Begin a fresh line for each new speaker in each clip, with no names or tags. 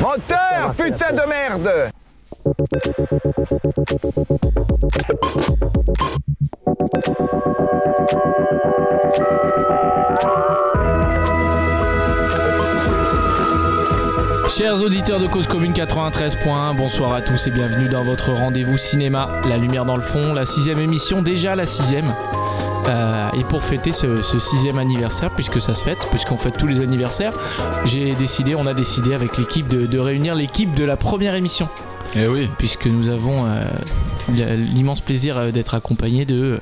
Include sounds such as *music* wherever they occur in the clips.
Menteur, putain de merde
Chers auditeurs de Cause Commune 93.1, bonsoir à tous et bienvenue dans votre rendez-vous cinéma, La Lumière dans le fond, la sixième émission, déjà la sixième. Euh, et pour fêter ce, ce sixième anniversaire, puisque ça se fête, puisqu'on fête tous les anniversaires, j'ai décidé, on a décidé avec l'équipe de, de réunir l'équipe de la première émission,
Eh oui,
puisque nous avons euh, l'immense plaisir euh, d'être accompagné de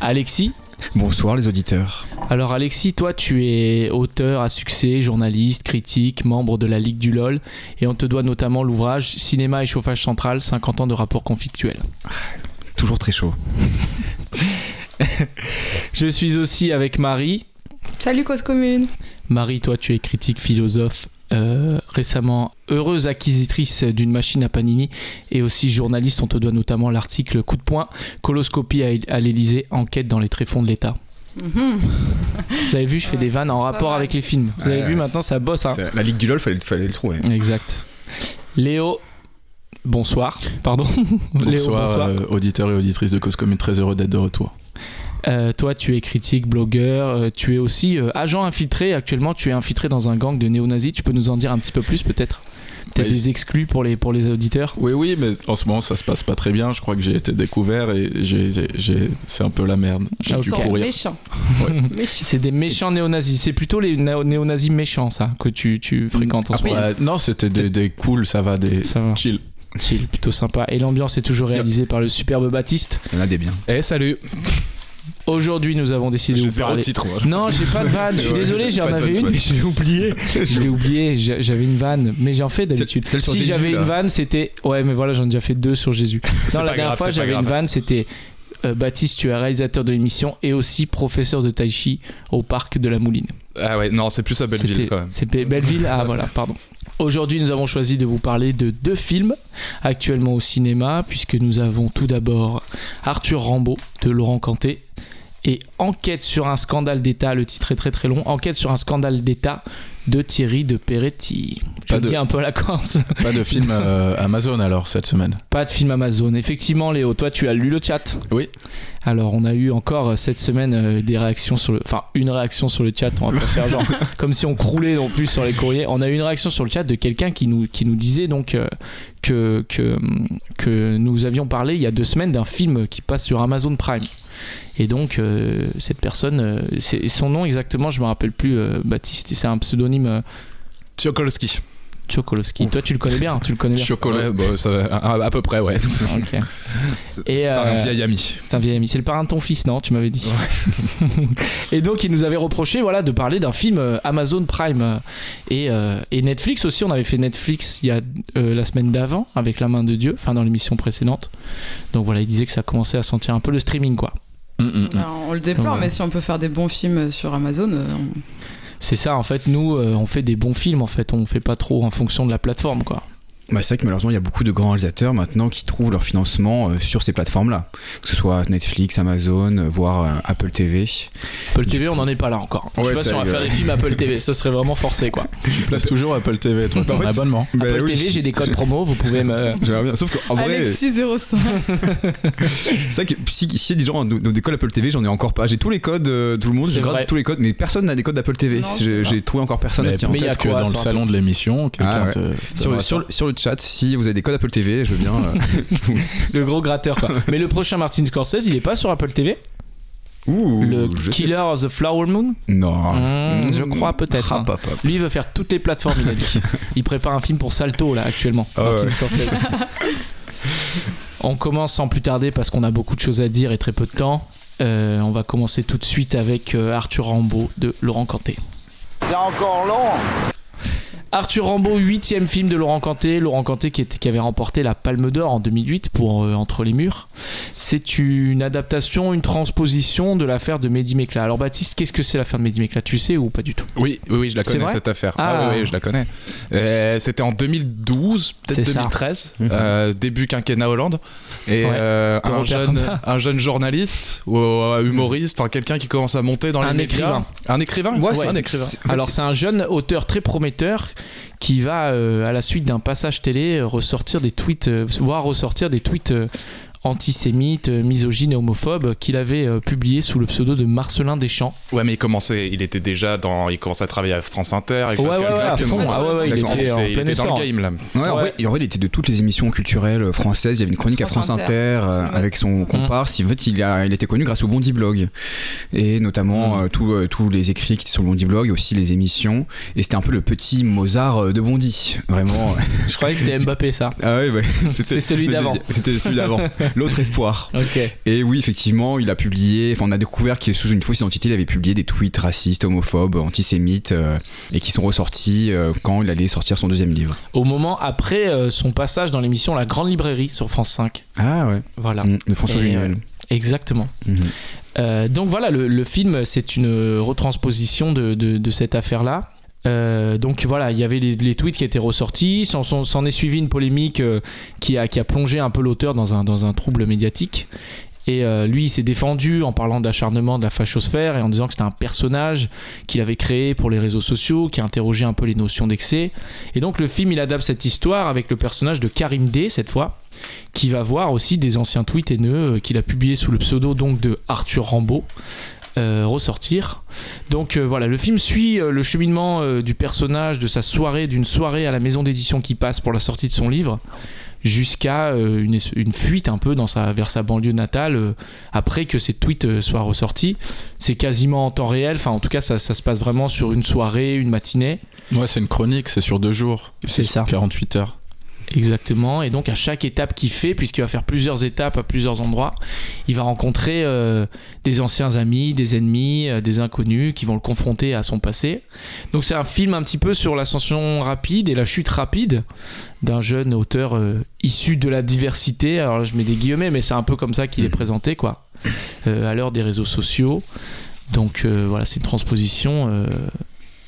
Alexis.
Bonsoir les auditeurs.
Alors Alexis, toi tu es auteur à succès, journaliste, critique, membre de la Ligue du LOL et on te doit notamment l'ouvrage Cinéma et chauffage central, 50 ans de rapports conflictuels.
Toujours très chaud. *laughs*
Je suis aussi avec Marie.
Salut Cause Commune.
Marie, toi tu es critique, philosophe, euh, récemment heureuse acquisitrice d'une machine à Panini et aussi journaliste, on te doit notamment l'article Coup de poing, coloscopie à, à l'Elysée, enquête dans les tréfonds de l'État.
Mhm.
Vous avez vu, je fais des vannes en rapport avec les films. Vous avez
Ouais.
vu maintenant, ça bosse. Hein.
La Ligue du LOL, fallait, fallait le trouver.
Exact. Léo, bonsoir. Pardon. *laughs* Léo,
bonsoir,
bonsoir.
euh, auditeurs et auditrices de Cause Commune, très heureux d'être de retour.
Euh, toi, tu es critique, blogueur, euh, tu es aussi euh, agent infiltré. Actuellement, tu es infiltré dans un gang de néo-nazis. Tu peux nous en dire un petit peu plus, peut-être?
Ouais,
des exclus pour les, pour les auditeurs?
Oui, oui, mais en ce moment ça se passe pas très bien. Je crois que j'ai été découvert et j'ai, j'ai- j'ai- c'est un peu la merde. J'ai
Ah,
dû
ok.
Sont
courir.
méchants. *laughs* *laughs* Méchants.
C'est des méchants néo-nazis. C'est plutôt les néo- néo-nazis méchants, ça, que tu, tu fréquentes en ce moment.
Non, c'était des, des cool, ça va, des
Ça va.
chill.
Chill, plutôt sympa. Et l'ambiance est toujours réalisée par le superbe Baptiste.
Il y en a des biens.
Eh salut
Aujourd'hui, nous avons décidé de
J'ai
vous parler.
titre moi.
Non, j'ai pas de vanne. Je suis *laughs*
vrai. *laughs*
désolé, j'en avais une, mais l'ai oublié. *laughs* Je l'ai oublié. J'a- J'avais une vanne, mais j'en fais d'habitude. Si j'avais une vanne, c'était. Ouais, mais voilà, j'en ai déjà fait deux sur Jésus. Non, la dernière fois, j'avais une vanne, c'était. euh, Baptiste, tu es réalisateur de l'émission et aussi professeur de tai chi au parc de la Mouline.
Ah ouais, non, c'est plus à Belleville quand même.
C'est Be- Belleville Ah voilà, pardon. Aujourd'hui, nous avons choisi de vous parler de deux films actuellement au cinéma, puisque nous avons tout d'abord Arthur Rambaud de Laurent Canté et Enquête sur un scandale d'État, le titre est très très long, Enquête sur un scandale d'État de Thierry de Peretti. Je
Pas de-
dis un peu à la Corse. *laughs*
Pas de film euh, Amazon alors cette semaine.
Pas de film Amazon. Effectivement, Léo, toi tu as lu le chat.
Oui.
Alors, on a eu encore euh, cette semaine euh, des réactions sur le. Enfin, une réaction sur le chat. On va pas faire genre *laughs* comme si on croulait non plus sur les courriers. On a eu une réaction sur le chat de quelqu'un qui nous, qui nous disait donc euh, que, que, que nous avions parlé il y a deux semaines d'un film qui passe sur Amazon Prime. Et donc, euh, cette personne, euh, c'est son nom exactement, je me rappelle plus, euh, Baptiste, c'est un pseudonyme
Tchokolski.
Chokolowski. Toi, tu le connais bien, tu le connais bien.
Ouais, ça va, à, à peu près, ouais. *laughs* C'est un vieil ami.
C'est un vieil ami. C'est le parrain de ton fils, non Tu m'avais dit. *laughs* et donc, il nous avait reproché voilà, de parler d'un film Amazon Prime et, euh, et Netflix aussi. On avait fait Netflix il y a euh, la semaine d'avant avec La main de Dieu, enfin dans l'émission précédente. Donc voilà, il disait que ça commençait à sentir un peu le streaming, quoi.
Mm, mm, mm.
Alors, on le déplore,
Ouais.
mais si on peut faire des bons films sur Amazon, euh, on-
C'est ça, en fait, nous, euh, on fait des bons films, en fait. On fait pas trop en fonction de la plateforme, quoi.
Bah, c'est vrai que malheureusement, il y a beaucoup de grands réalisateurs maintenant qui trouvent leur financement euh, sur ces plateformes-là. Que ce soit Netflix, Amazon, euh, voire euh, Apple TV.
Apple TV, on n'en est pas là encore. Je sais
Ouais,
pas si on va faire des films Apple TV. Ça serait vraiment forcé, quoi. *laughs*
Tu places toujours Apple TV, toi,
fait,
abonnement.
Apple TV, j'ai des codes promo, vous pouvez me. *laughs*
J'aimerais bien. Sauf qu'en vrai,
Alexis *laughs* 05.
c'est vrai que si, si y a des gens dans des codes Apple TV, j'en ai encore pas. J'ai tous les codes, euh, tout le monde, j'ai tous les codes, mais personne n'a des codes d'Apple TV. J'ai trouvé encore personne
Mais peut-être que dans le salon de l'émission, quelqu'un
Ah ouais. sur, sur le chat, si vous avez des codes Apple TV, je veux bien. euh, *laughs*
Le gros gratteur, quoi. Mais le prochain Martin Scorsese, il est pas sur Apple TV
Ouh,
Le Killer of the Flower Moon?
Non.
Mmh, je crois peut-être,
Ah,
hein. Lui, il veut faire toutes les plateformes, il a dit. Il prépare un film pour Salto, là, actuellement.
Ah
Martin
ouais.
Scorsese. on commence sans plus tarder parce qu'on a beaucoup de choses à dire et très peu de temps. Euh, on va commencer tout de suite avec euh, Arthur Rambaud de Laurent Canté.
C'est encore long
Arthur Rambaud, huitième film de Laurent Canté. Laurent Canté qui, était- qui avait remporté la Palme d'Or en 2008 pour euh, Entre les murs. C'est une adaptation, une transposition de l'affaire de Mehdi Mekla. Alors Baptiste, qu'est-ce que c'est l'affaire de Mehdi Mekla? Tu sais ou pas du tout?
Oui, oui, oui, je la connais cette affaire.
Ah.
oui, oui, je la connais. Euh, C'était en 2012,
C'est
peut-être
ça.
2013,
Mhm.
euh, début quinquennat Hollande. Et
Ouais.
euh, un, jeune, un journaliste ou humoriste, enfin quelqu'un qui commence à monter dans
Un
les médias.
écrivain.
Un écrivain?
Ouais,
un
c'est-
écrivain.
Alors
c'est-
c'est un jeune auteur très prometteur qui va, euh, à la suite d'un passage télé, euh, ressortir des tweets, euh, voir ressortir des tweets antisémites, euh, misogynes et homophobes qu'il avait euh, publiés sous le pseudo de Marcelin Deschamps.
Ouais, mais il commençait, il était déjà dans, il commençait à travailler à France Inter. avec
Ouais, ouais,
Pascal
ouais, à
Exactement.
fond. Ah ouais, ouais, il était en
il
plein
était dans le game là.
Ouais, En,
Ouais.
vrai, en vrai, il était de toutes les émissions culturelles françaises. Il y avait une chronique à
France
Inter,
Inter.
euh, avec son comparse. En fait, il a, il était connu grâce au Bondi Blog et notamment
Mm.
euh, tous, euh, tous les écrits qui étaient sur le Bondi Blog et aussi les émissions. Et c'était un peu le petit Mozart de Bondy, vraiment. *laughs*
Je croyais que c'était Mbappé ça.
ah ouais, ouais.
C'était celui d'avant.
C'était celui d'avant. *laughs* L'autre espoir. *laughs* Et oui, effectivement, il a publié, enfin, on a découvert qu'il sous une fausse identité, il avait publié des tweets racistes, homophobes, antisémites, euh, et qui sont ressortis euh, quand il allait sortir son deuxième livre.
Au moment après euh, son passage dans l'émission La Grande Librairie sur France 5.
Ah ouais.
Voilà.
Mm, de François Lunéville.
Exactement.
Mhm.
Euh, donc voilà, le, le film, c'est une retransposition de, de- de cette affaire-là. Euh, donc voilà, il y avait les, tweets qui étaient ressortis, s'en, est suivi une polémique euh, qui, a, plongé un peu l'auteur dans un, trouble médiatique. Et euh, lui, il s'est défendu en parlant d'acharnement de la fachosphère et en disant que c'était un personnage qu'il avait créé pour les réseaux sociaux, qui interrogeait un peu les notions d'excès. Et donc le film, il adapte cette histoire avec le personnage de Karim D cette fois, qui va voir aussi des anciens tweets haineux qu'il a publiés sous le pseudo donc de Arthur Rambaud. Euh, ressortir. Donc euh, voilà, le film suit euh, le cheminement du personnage, de sa soirée, d'une soirée à la maison d'édition qui passe pour la sortie de son livre, jusqu'à une, une fuite un peu dans sa, vers sa banlieue natale euh, après que ces tweets euh, soient ressortis. C'est quasiment en temps réel, enfin en tout cas ça, ça se passe vraiment sur une soirée, une matinée.
Ouais, c'est une chronique, c'est sur deux jours.
C'est ça.
48 heures.
Exactement, et donc à chaque étape qu'il fait, puisqu'il va faire plusieurs étapes à plusieurs endroits, il va rencontrer euh, des anciens amis, des ennemis, euh, des inconnus qui vont le confronter à son passé. Donc c'est un film un petit peu sur l'ascension rapide et la chute rapide d'un jeune auteur euh, issu de la diversité. Alors là, je mets des guillemets, mais c'est un peu comme ça qu'il est présenté, quoi, à l'heure des réseaux sociaux. Donc voilà, c'est une transposition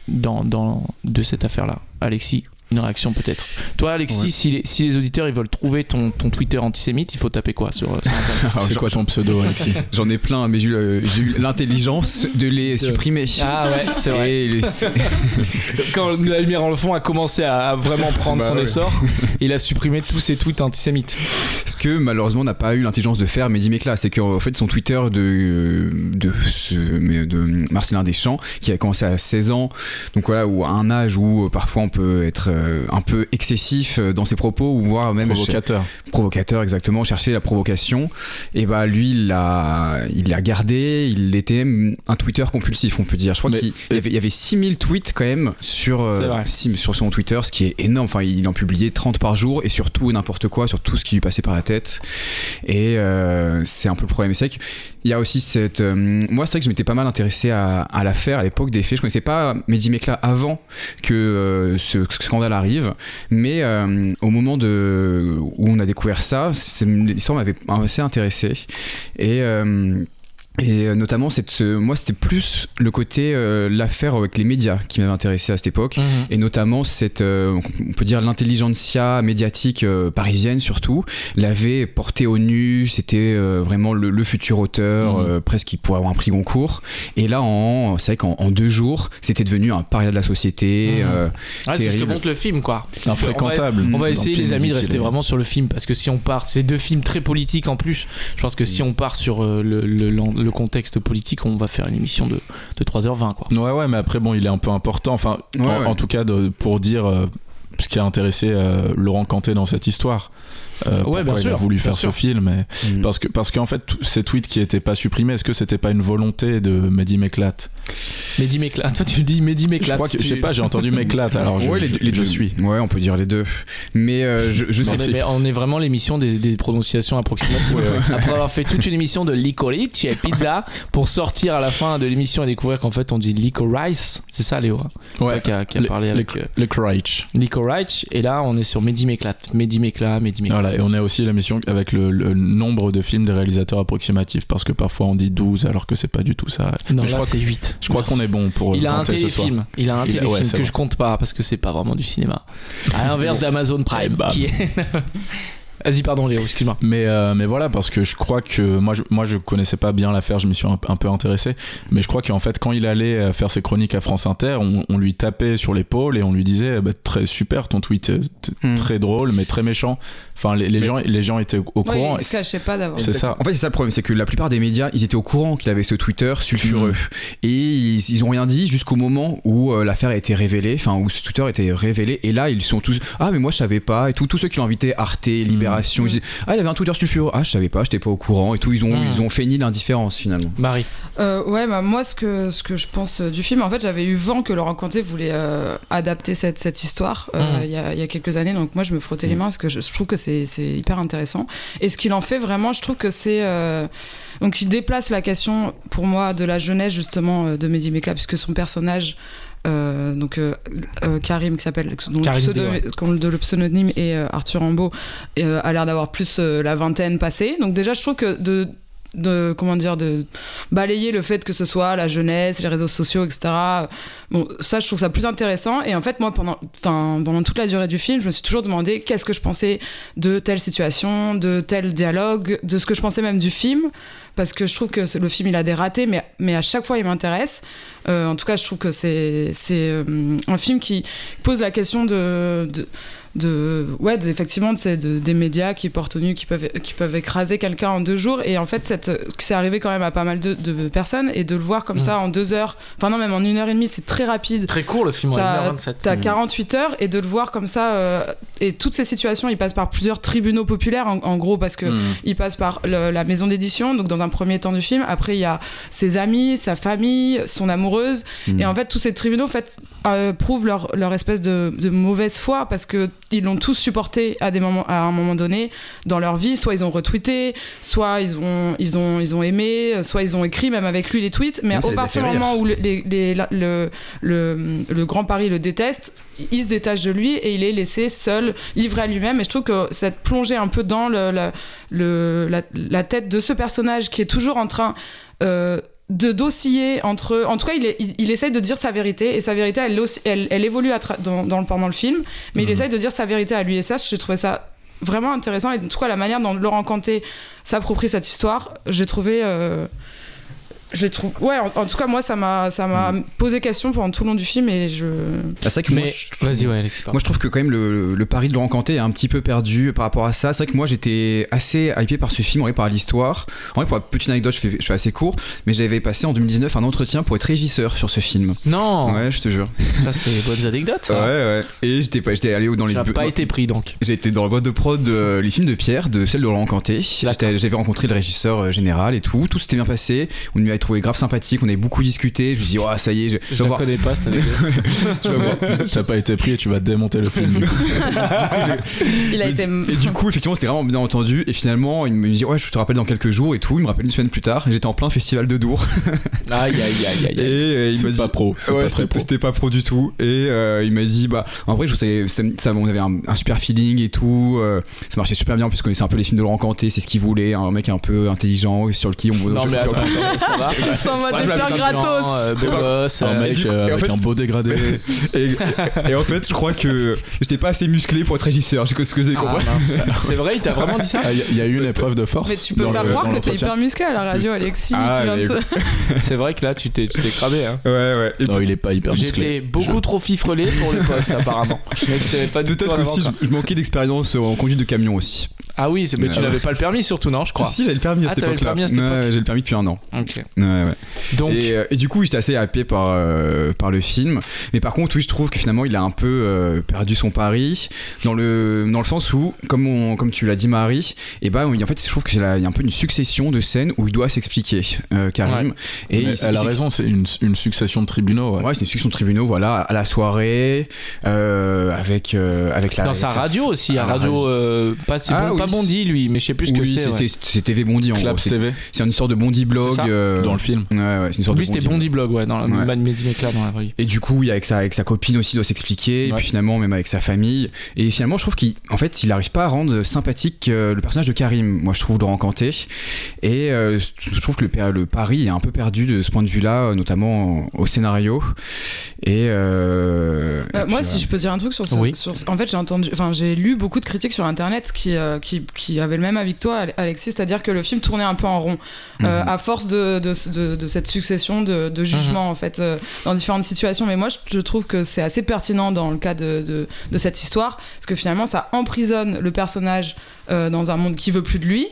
dans, dans- de cette affaire-là. Alexis, une réaction peut-être. Toi, Alexis,
Ouais.
si, les, si les auditeurs ils veulent trouver ton, ton Twitter antisémite, il faut taper quoi sur, euh, *laughs*
Alors,
c'est quoi ton pseudo, Alexis?
J'en ai plein, mais j'ai eu, euh, l'intelligence de les supprimer.
Ah ouais, c'est vrai.
Et les- *laughs*
Quand la lumière en le fond a commencé à, à vraiment prendre
Bah
son
ouais.
essor, *laughs* il a supprimé tous ses tweets antisémites.
Ce que malheureusement n'a pas eu l'intelligence de faire Mehdi Mekla, c'est qu'en fait son Twitter de, de, ce- mais de Marcelin Deschamps, qui a commencé à 16 ans, donc voilà, ou à un âge où euh, parfois on peut être euh, un peu excessif euh, dans ses propos, ou voire même
Provocateur.
provocateur exactement, chercher la provocation, et bah lui il l'a il l'a gardé, il était même un Twitter compulsif on peut dire. Je crois qu'il il y y avait 6000 tweets quand même sur, euh, six- sur son Twitter, ce qui est énorme, enfin il en publiait 30 par jour et sur tout et n'importe quoi, sur tout ce qui lui passait par la tête. Et euh, c'est un peu le problème. C'est qu'il y a aussi cette... euh, moi c'est vrai que je m'étais pas mal intéressé à, à l'affaire à l'époque des faits, je connaissais pas Mehdi Mekla avant que euh, ce scandale arrive. Mais euh, au moment de, où on a découvert ça, l'histoire m'avait assez intéressé. Et. euh, et euh, notamment, cette, ce- moi, c'était plus le côté, euh, l'affaire avec les médias qui m'avait intéressé à cette époque. Et notamment, cette, euh, on peut dire l'intelligentsia médiatique euh, parisienne surtout, l'avait porté au nu. C'était euh, vraiment le, le futur auteur,
Mhm.
euh, presque qui pourrait avoir un prix Goncourt. Et là, en, c'est vrai qu'en en deux jours, c'était devenu un paria de la société.
Mhm.
euh,
Ah, c'est ce que montre le film, quoi.
Un
On va-
fréquentable.
On va essayer,
le
les amis, de rester
est-
vraiment sur le film parce que si on part, c'est deux films très politiques en plus. Je pense que si on part sur euh, le, le- le contexte politique, on va faire une émission de, de 3h20, quoi.
Ouais, ouais, mais après, bon, il est un peu important. Enfin,
Ouais,
en,
ouais.
en tout cas, de- pour dire euh, ce qui a intéressé euh, Laurent Canté dans cette histoire. Euh, pourquoi
bien
il a voulu
bien
faire
sûr.
ce film. Et
Mhm.
parce que parce qu'en fait, tous ces tweets qui n'étaient pas supprimés, est-ce que c'était pas une volonté de Mehdi Méclate
Mehdi Méclate. Toi, tu dis Mehdi
Je crois que, je
tu-
sais pas, j'ai entendu Méclate, alors je,
ouais, les,
je-
les
je
deux.
suis.
Ouais, on peut dire les deux. Mais euh, je, je sais
Mais, on est vraiment l'émission des, des prononciations approximatives. Après avoir fait toute une émission de licorice et pizza pour sortir à la fin de l'émission et découvrir qu'en fait on dit licorice. C'est ça, Léo hein
Ouais,
Toi qui a, qui a
Le-
parlé avec euh,
le Crunch.
licorice. Et là, on est sur Mehdi Méclate. Mehdi Méclate, Mehdi Méclate.
Voilà, et on a aussi l'émission avec le, le nombre de films des réalisateurs approximatifs, parce que parfois on dit 12 alors que c'est pas du tout ça.
Non,
Mais je
là
crois,
c'est 8.
Je crois qu'on est bon pour
Il a un téléfilm. Il a un téléfilm
ouais, c'est
que
vrai.
je compte pas parce que c'est pas vraiment du cinéma. À l'inverse d'Amazon Prime.
Bam.
Qui est... *laughs* Vas-y, pardon, Léo, excuse-moi.
Mais, euh, mais voilà, parce que je crois que moi je, moi, je connaissais pas bien l'affaire, je m'y suis un, un peu intéressé. Mais je crois qu'en fait, quand il allait euh, faire ses chroniques à France Inter, on, on lui tapait sur l'épaule et on lui disait eh ben, très super ton tweet, euh, t-
Hmm.
très drôle, mais très méchant. Enfin, les, les
Mais-
gens, les gens étaient au au
Ouais,
courant.
il
et
se cachait pas d'avoir.
C'est ça.
En fait, c'est ça le problème, c'est que la plupart des médias, ils étaient au courant qu'il avait ce Twitter sulfureux. Et ils, ils ont rien dit jusqu'au moment où euh, l'affaire a été révélée, enfin, où ce Twitter était révélé. Et là, ils sont tous, ah, mais moi, je savais pas. Et tout, tous ceux qui l'ont invité, Arte, Libération, disaient, ah, il avait un Twitter sulfureux. Ah, je savais pas, j'étais pas au courant. Et tout, ils ont,
Mm.
ils ont feigné l'indifférence finalement.
Marie.
Euh, ouais, bah, moi, ce que, ce que je pense euh, du film, en fait, j'avais eu vent que Laurent Canté voulait euh, adapter cette, cette histoire euh,
Mm.
il y, a, il y a quelques années. Donc, moi, je me frottais les mains parce que je, je trouve que c'est c'est hyper intéressant. Et ce qu'il en fait vraiment, je trouve que c'est. euh, donc, il déplace la question, pour moi, de la jeunesse, justement, de Mehdi Mekla, puisque son personnage. Euh, donc euh, euh, Karim qui s'appelle dont le,
B, ouais.
dont le- le pseudonyme est euh, Arthur Rambaud a l'air d'avoir plus la vingtaine passée donc déjà je trouve que de de comment dire de balayer le fait que ce soit la jeunesse les réseaux sociaux etc bon ça je trouve ça plus intéressant. Et en fait moi pendant enfin pendant toute la durée du film je me suis toujours demandé qu'est-ce que je pensais de telle situation de tel dialogue de ce que je pensais même du film. Parce que je trouve que le film il a des ratés mais mais à chaque fois il m'intéresse. Euh, en tout cas je trouve que c'est c'est euh, un film qui pose la question de de ouais de- effectivement de, ces- de- des médias qui portent au nu qui peuvent qui peuvent écraser quelqu'un en deux jours et en fait cette c'est arrivé quand même à pas mal de, de personnes et de le voir comme
Mm.
ça en deux heures enfin non même en une heure et demie c'est très rapide
Très court le film,
T'as-
1h27.
T'as 48 heures et de le voir comme ça euh, et toutes ces situations il passe par plusieurs tribunaux populaires en, en gros parce que il passe par le- la maison d'édition, donc dans un premier temps du film. Après, il y a ses amis, sa famille, son amoureuse.
Mm.
Et en fait, tous ces tribunaux en fait, euh, prouvent leur, leur espèce de, de mauvaise foi parce que ils l'ont tous supporté à, des moments, à un moment donné dans leur vie. Soit ils ont retweeté, soit ils ont, ils ont, ils ont aimé, soit ils ont écrit même avec lui les tweets. Mais au partir du moment où le, les- les- la- le, le, le Grand Paris le déteste, il se détache de lui et il est laissé seul, livré à lui-même. Et je trouve que cette plongée un peu dans le, la, le- la, la tête de ce personnage qui est toujours en train euh, de d'osciller entre. En tout cas, il, est- il, il essaye de dire sa vérité et sa vérité, elle, elle, elle évolue à dans, dans le, pendant le film, mais il
Mhm.
essaye de dire sa vérité à lui. Et ça, j'ai trouvé ça vraiment intéressant. Et en tout cas, la manière dont Laurent Canté s'approprie cette histoire, j'ai trouvé. euh, j'ai trouvé ouais en, en tout cas moi ça m'a ça m'a posé question pendant tout le long du film et je
Ah, c'est vrai que moi,
Mais
je-
vas-y, ouais, Alexis. pardon.
Moi, je trouve que quand même le, le pari de Laurent Canté est un petit peu perdu par rapport à ça. C'est vrai que moi, j'étais assez hypé par ce film, en vrai, par l'histoire. En vrai, pour la petite anecdote, je fais, je fais assez court, mais j'avais passé en 2019 un entretien pour être régisseur sur ce film.
Non,
Ouais, je te jure.
ça c'est des bonnes anecdotes. Ça.
Ouais, ouais. Et j'étais pas, j'étais allé dans les. Bu-
pas été pris donc.
J'ai été dans la boîte de prod de les films de Pierre, de celle de Laurent Canté. J'étais- J'avais rencontré le régisseur euh, général et tout. Tout s'était bien passé. On m'y trouvé grave sympathique. On avait beaucoup discuté. Je me suis dit, oh, ça y est, je, je
Je la
voir.
connais pas cette anecdote. *laughs* *laughs*
T'as pas été pris et tu vas démonter le film. du coup. *laughs*
il a
Et
été
du- Et du coup, effectivement, c'était vraiment bien entendu. Et finalement, il me dit, ouais, je te rappelle dans quelques jours et tout. Il me rappelle une semaine plus tard. et J'étais en plein festival de Dour.
Aïe, aïe, aïe, aïe.
Et
aïe.
euh, il m'a dit.
pas pro.
Ouais,
pas
c'était
pro.
c'était pas pro du tout. Et euh, il m'a dit, bah, en vrai, je sais, c'était- ça, on avait un, un super feeling et tout. euh, ça marchait super bien, puisqu'on connaissait un peu les films de Laurent Canté, c'est ce qu'il voulait. Un mec un peu intelligent, sur le qui on
Non va.
c'est en mode
m'appelle
gratos
euh, beau gosse.
Un mec
coup- en
avec
fait-
un beau dégradé. *laughs*
Et, et en fait, je crois que j'étais pas assez musclé pour être régisseur. Je sais ce que j'ai
ah,
compris. *laughs*
C'est vrai, il t'a vraiment dit ça
Ah, Il y a- eu une épreuve de force.
mais tu peux faire
le-
croire que t'es hyper musclé à la radio Alexis
Ah,
de *laughs*
C'est vrai que là, tu t'es tu t'es cramé. Hein.
Ouais, ouais. Et
Non, il est pas hyper musclé.
J'étais beaucoup trop fifrelé pour le poste apparemment.
Peut-être
quoi.
je, je manquais d'expérience en conduite de camion aussi.
Ah oui, mais tu
Ouais.
n'avais pas le permis surtout, non, je crois.
Si, j'avais le permis à
Ah,
cette époque-là.
permis à cette
Ouais,
époque.
j'ai le permis depuis un an.
Ok.
Ouais, ouais.
Donc,
Et, euh, et du coup, j'étais assez happé par, euh, par le film. Mais par contre, oui, je trouve que finalement, il a un peu euh, perdu son pari. Dans le, dans le sens où, comme, on, comme tu l'as dit, Marie, et bah, oui, en fait, je trouve qu'il y a un peu une succession de scènes où il doit s'expliquer, euh, Karim. Et
Mais
il-
elle a raison, c'est une, une succession de tribunaux. ouais.
Ouais, c'est une succession de tribunaux, voilà, à la soirée, euh, avec, euh, avec la.
dans sa radio aussi,
à
radio,
radio.
euh, pas,
Ah
bon, pas. Bondi lui, mais je sais plus ce que
oui,
c'est. ouais.
c'est TV Bondi en gros.
Claps
C'est
TV
c'est une sorte de Bondi blog. Euh,
dans le film.
Ouais, ouais, c'est une sorte
Lui
de
c'était Bondi Blog, ouais, dans la dans la vraie.
Et du coup, il avec sa, avec sa copine aussi, il doit s'expliquer. Et puis finalement, même avec sa famille. Et finalement, je trouve qu'en fait, il n'arrive pas à rendre sympathique euh, le personnage de Karim. Moi, je trouve Laurent Canté. Et euh, je trouve que le, le pari est un peu perdu de ce point de vue-là, notamment au scénario. Et. euh, et
moi,
puis,
si je peux dire un truc sur ce.
Oui.
sur ce- en fait, j'ai entendu, enfin, j'ai lu beaucoup de critiques sur Internet qui, euh, qui avait le même avis que toi, Alexis, c'est-à-dire que le film tournait un peu en rond, euh,
Mhm.
à force de, de, de- de cette succession de, de jugements, en fait, euh, dans différentes situations. Mais moi, je, je trouve que c'est assez pertinent dans le cas de cette histoire, parce que finalement, ça emprisonne le personnage euh, dans un monde qui veut plus de lui.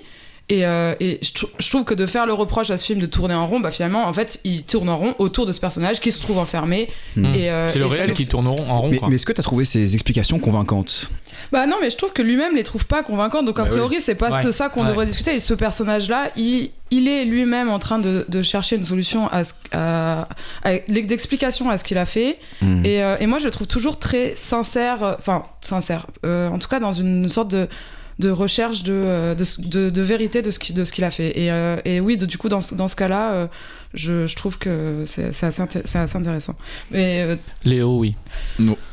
Et, euh, et je, trou- je trouve que de faire le reproche à ce film de tourner en rond, bah finalement, en fait, il tourne en rond autour de ce personnage qui se trouve enfermé. Et, euh,
C'est le réel
nous
qui tourne en rond.
Mais, est-ce que tu as trouvé ces explications convaincantes?
Bah non, mais je trouve que lui-même les trouve pas convaincantes. Donc a
Bah
priori, c'est pas
Ouais.
ça qu'on
Ouais.
devrait discuter. Et ce personnage-là, il, il est lui-même en train de, de chercher une solution à, ce, à, à- d'explication à ce qu'il a fait. Et, euh, et moi, je le trouve toujours très sincère. Enfin, sincère. euh, en tout cas, dans une sorte de de recherche de, euh, de, de, de vérité de ce qui- de ce qu'il a fait. Et, euh, et oui, de- du coup, dans, ce- dans ce cas-là, euh, je, je trouve que c'est, c'est, assez, c'est assez intéressant. Mais euh,
Léo, oui.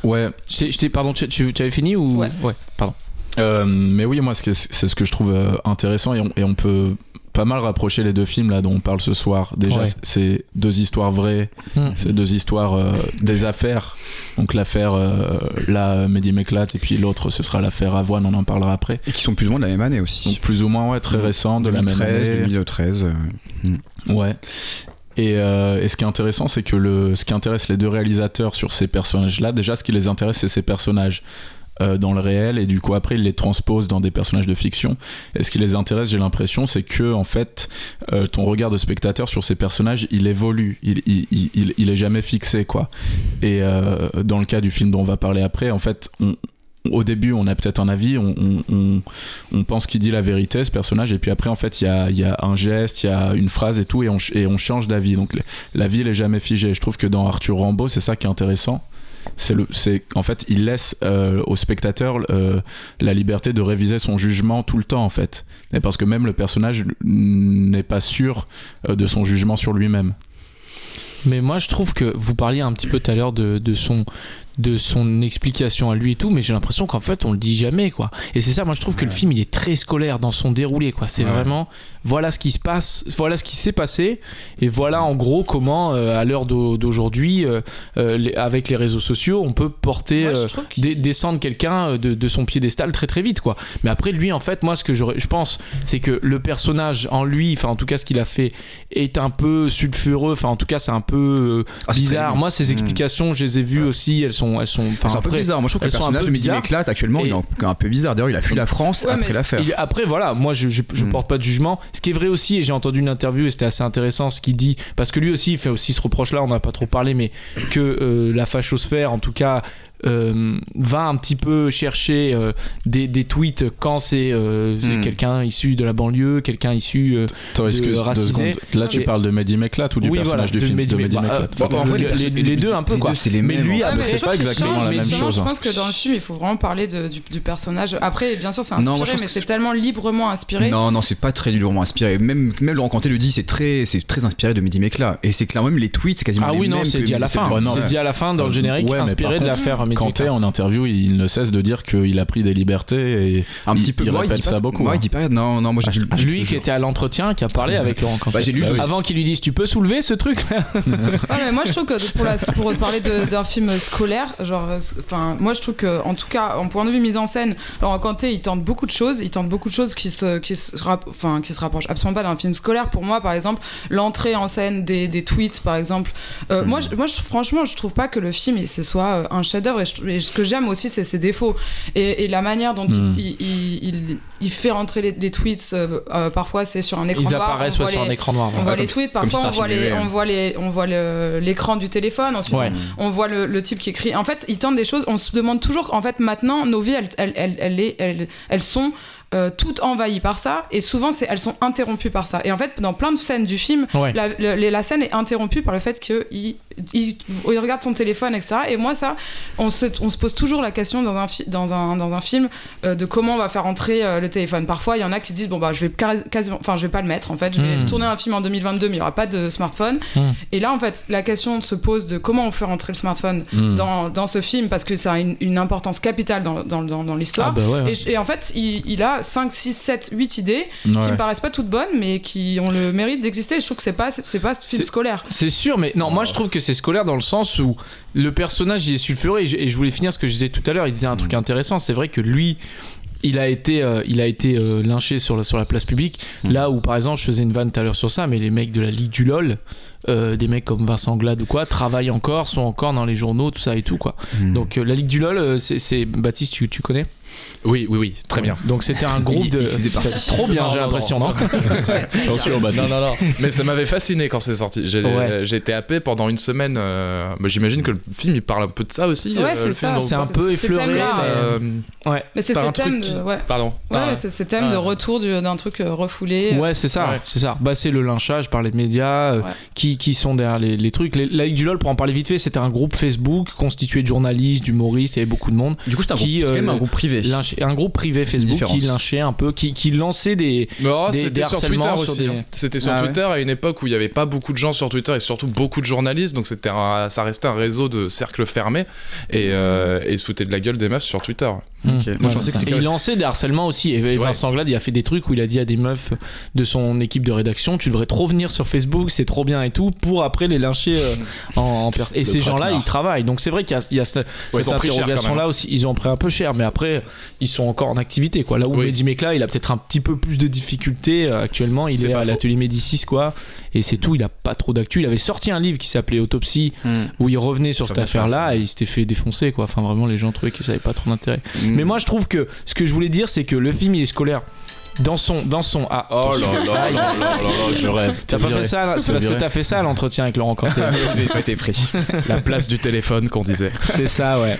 Ouais,
Je t'ai- je t'ai- pardon, tu, tu, tu avais fini ou?
Ouais.
pardon.
Euh, mais oui, moi, ce que- c'est ce que je trouve intéressant et on, et on peut pas mal rapprocher les deux films là dont on parle ce soir. Déjà,
Ouais.
c'est deux histoires vraies,
Hmm.
c'est deux histoires euh, des affaires. Donc l'affaire euh, là, Mehdi m'éclate et puis l'autre ce sera l'affaire Avoine, on en parlera après.
Et qui sont plus ou moins de la même année aussi.
Donc plus ou moins ouais, très récent de la même
2013,
année.
2013. euh,
Ouais. Et, euh, et ce qui est intéressant, c'est que le, ce qui intéresse les deux réalisateurs sur ces personnages-là, déjà, ce qui les intéresse, c'est ces personnages euh, dans le réel, et du coup, après, ils les transposent dans des personnages de fiction. Et ce qui les intéresse, j'ai l'impression, c'est que, en fait, euh, ton regard de spectateur sur ces personnages, il évolue, il, il, il, il- il est jamais fixé, quoi. Et euh, dans le cas du film dont on va parler après, en fait, au début, on a peut-être un avis, on, pense qu'il dit la vérité, ce personnage, et puis après, en fait, il y a, il un geste, il y a une phrase et tout, et on, et on change d'avis. Donc, le- la vie, elle est jamais figée. Je trouve que dans Arthur Rimbaud, c'est ça qui est intéressant. C'est le, c'est en fait, il laisse euh, au spectateur euh, la liberté de réviser son jugement tout le temps, en fait. Et parce que même le personnage n'est pas sûr euh, de son jugement sur lui-même.
Mais moi, je trouve que vous parliez un petit peu tout à l'heure de, de son de son explication à lui et tout, mais j'ai l'impression qu'en fait on le dit jamais quoi. Et c'est ça, moi je trouve que le film il est très scolaire dans son déroulé quoi. C'est
Ouais.
vraiment voilà ce qui se passe, voilà ce qui s'est passé, et voilà en gros comment euh, à l'heure d'au- d'aujourd'hui, euh, euh, avec les réseaux sociaux, on peut porter dé- descendre quelqu'un de, de son piédestal très très vite quoi. Mais après lui en fait moi ce que je pense c'est que le personnage en lui, enfin en tout cas ce qu'il a fait est un peu sulfureux, enfin en tout cas c'est un peu
Ah,
bizarre. Moi ces
Mm.
explications je les ai vues aussi, elles sont elles sont enfin
c'est un peu bizarre. Moi, je trouve que
elles
le
sont un
personnage
peu
de
bizarres.
Méclate, actuellement, il est un, peu bizarre. D'ailleurs, il a fui la France après l'affaire.
Après, voilà, moi je, je
Mm.
porte pas de jugement. Ce qui est vrai aussi, et j'ai entendu une interview et c'était assez intéressant ce qu'il dit, parce que lui aussi il fait aussi ce reproche-là, on n'a pas trop parlé, mais que euh, la fachosphère, en tout cas, euh, va un petit peu chercher euh, des, des tweets quand c'est euh, c'est
Mm.
quelqu'un issu de la banlieue, quelqu'un issu. euh,
deux
racisé.
Là, tu
Et-
parles de Mehdi Méclate ou du
oui,
personnage
voilà,
du film de Mehdi
bah,
Méclate
euh,
Bon, en fait,
le- les, les deux un peu
les
quoi.
deux, les
Mais lui,
en
ah, bah,
c'est
je
pas exactement
non,
la même chose,
Je
hein.
pense que dans le film, il faut vraiment parler de- du, du personnage. Après, bien sûr, c'est
Non, moi,
inspiré,
je pense
mais c'est tellement librement inspiré.
Non, non, c'est pas très librement inspiré. Même, même Laurent Canté le dit, c'est très, c'est très inspiré de Mehdi Méclate. Et c'est clair, même les tweets, c'est quasiment
Ah
les
oui, non, c'est dit à la fin.
Non,
C'est dit à la fin dans le
Euh,
générique, inspiré de l'affaire
Kanté, en interview, il ne cesse de dire qu'il a pris des libertés et
Un
il,
petit peu.
il
moi,
répète
dit pas,
ça beaucoup.
Moi,
hein.
il dit pas. Non, non, moi j'ai lu.
Lui qui était à l'entretien, qui a parlé avec Laurent Canté.
Bah, j'ai lu
Bah.
Avant qu'il lui dise Tu peux soulever ce truc *laughs*
Ah, mais moi je trouve que pour, la, pour parler d'un film scolaire, genre, enfin, moi je trouve que, en tout cas, en point de vue mise en scène, Laurent Canté il tente beaucoup de choses, il tente beaucoup de choses qui se, qui se, enfin, qui se rapprochent absolument pas d'un film scolaire. Pour moi, par exemple, l'entrée en scène des, des tweets, par exemple. Euh, Moi, je, moi je- franchement, je trouve pas que le film il- ce soit euh, un chef-d'œuvre et, je- et ce que j'aime aussi, c'est ses défauts et, et la manière dont il, il, il, il fait rentrer les, les tweets. euh, euh, parfois, c'est sur un écran
Ils
noir.
apparaissent
on
ouais, sur
les-
un écran noir.
on voit
Ouais,
les tweets, parfois on voit,
film
les,
muet,
on voit, les, on voit le- l'écran du téléphone, ensuite
Ouais.
on, on voit le, le type qui écrit. En fait, ils tentent des choses, on se demande toujours, en fait, maintenant, nos vies, elles, elles, elles, elles, est- elles- elles sont euh, toutes envahies par ça, et souvent, c'est, elles sont interrompues par ça. Et en fait, dans plein de scènes du film,
Ouais.
la, la, la scène est interrompue par le fait qu'il il, il regarde son téléphone, etc. Et moi, ça, on se, on se pose toujours la question dans un, fi- dans un, dans un film euh, de comment on va faire entrer euh, le téléphone. Parfois, il y en a qui se disent, bon, bah, je vais quasi- quasiment, enfin, je vais pas le mettre, en fait, je vais
Mm.
tourner un film en 2022, mais il y aura pas de smartphone.
Mm.
Et là, en fait, la question se pose de comment on fait rentrer le smartphone
Mm.
dans, dans ce film, parce que ça a une, une importance capitale dans, dans, dans, dans
Ah
l'histoire.
bah ouais, ouais.
Et, en fait, il, il a 5, 6, 7, 8 idées qui
Ouais.
me paraissent pas toutes bonnes, mais qui ont le mérite d'exister. Je trouve que c'est pas, c'est pas ce film
C'est-
scolaire.
C'est sûr, mais non, moi je trouve que c'est scolaire dans le sens où le personnage il est sulfuré. Et je, et je voulais finir ce que je disais tout à l'heure. Il disait un truc intéressant. C'est vrai que lui, il a été, euh, il a été euh, lynché sur la, sur la place publique.
Mm.
Là où, par exemple, je faisais une vanne tout à l'heure sur ça, mais les mecs de la Ligue du LOL, euh, des mecs comme Vincent Glade ou quoi, travaillent encore, sont encore dans les journaux, tout ça et tout, quoi.
Mm.
Donc, la Ligue du LOL, c'est- c'est. Baptiste, tu, tu connais?
Oui, oui, oui, très bien.
Donc, c'était un groupe de.
il faisait partie.
C'était Trop bien, j'ai l'impression,
non.
non
Attention,
Non,
Baptiste.
non, non. Mais ça m'avait fasciné quand c'est sorti. J'ai
Ouais.
été happé pendant une semaine. euh, bah, J'imagine que le film il parle un peu de ça aussi.
Ouais,
euh,
c'est ça.
C'est un peu effleuré, mais-
Euh,
Ouais.
Mais c'est ce
truc
thème,
qui-
de, ouais.
Pardon.
Ouais, c'est ce thème
Ah.
de retour du- d'un truc euh, refoulé.
Ouais, c'est ça,
Ouais.
c'est ça. Bah, c'est le lynchage par les médias euh,
Ouais.
qui, qui sont derrière les, les trucs. Les- la Ligue du LOL, pour en parler vite fait, c'était un groupe Facebook constitué de journalistes, d'humoristes, il y avait beaucoup de monde.
Du coup, c'est
euh,
un groupe privé.
Lynché- un groupe privé Facebook qui lynchait un peu, qui, qui lançait des.
Mais oh,
Des-
c'était sur Twitter
harcèlements sur
aussi.
des-
hein. C'était sur
Ah ouais.
Twitter à une époque où il n'y avait pas beaucoup de gens sur Twitter et surtout beaucoup de journalistes, donc c'était un- ça restait un réseau de cercles fermés et, euh, et de la gueule des meufs sur Twitter.
Ok. Moi, je pensais que
Et il lançait des harcèlements aussi. Et Vincent Glade, il a fait des trucs où il a dit à des meufs de son équipe de rédaction Tu devrais trop venir sur Facebook, c'est trop bien et tout, pour après les lyncher euh, en, en per- Et ces gens-là, ils travaillent. Donc c'est vrai qu'il y a, il y a cette, cette
cher, quand
interrogation-là aussi. Ils ont pris un peu cher, mais après, ils sont encore en activité. Quoi. Là où
Oui.
Mehdi Mekla, il a peut-être un petit peu plus de difficultés euh, actuellement. Il est à l'atelier Médicis, quoi. Et c'est tout, il a pas trop d'actu. Il avait sorti un livre qui s'appelait Autopsie,
Hmm.
où il revenait sur cette affaire-là,
ça.
et il s'était fait défoncer, quoi. Enfin, vraiment, les gens trouvaient que ça avait pas trop d'intérêt.
Hmm.
Mais moi, je trouve que ce que je voulais dire, c'est que le film, il est scolaire. Dans son. Dans son ah,
Oh là là là là je rêve.
T'as pas fait ça, C'est parce que t'as fait ça l'entretien avec Laurent Canté. *laughs*
J'ai pas été pris. *laughs*
La place du téléphone qu'on disait.
c'est ça, ouais.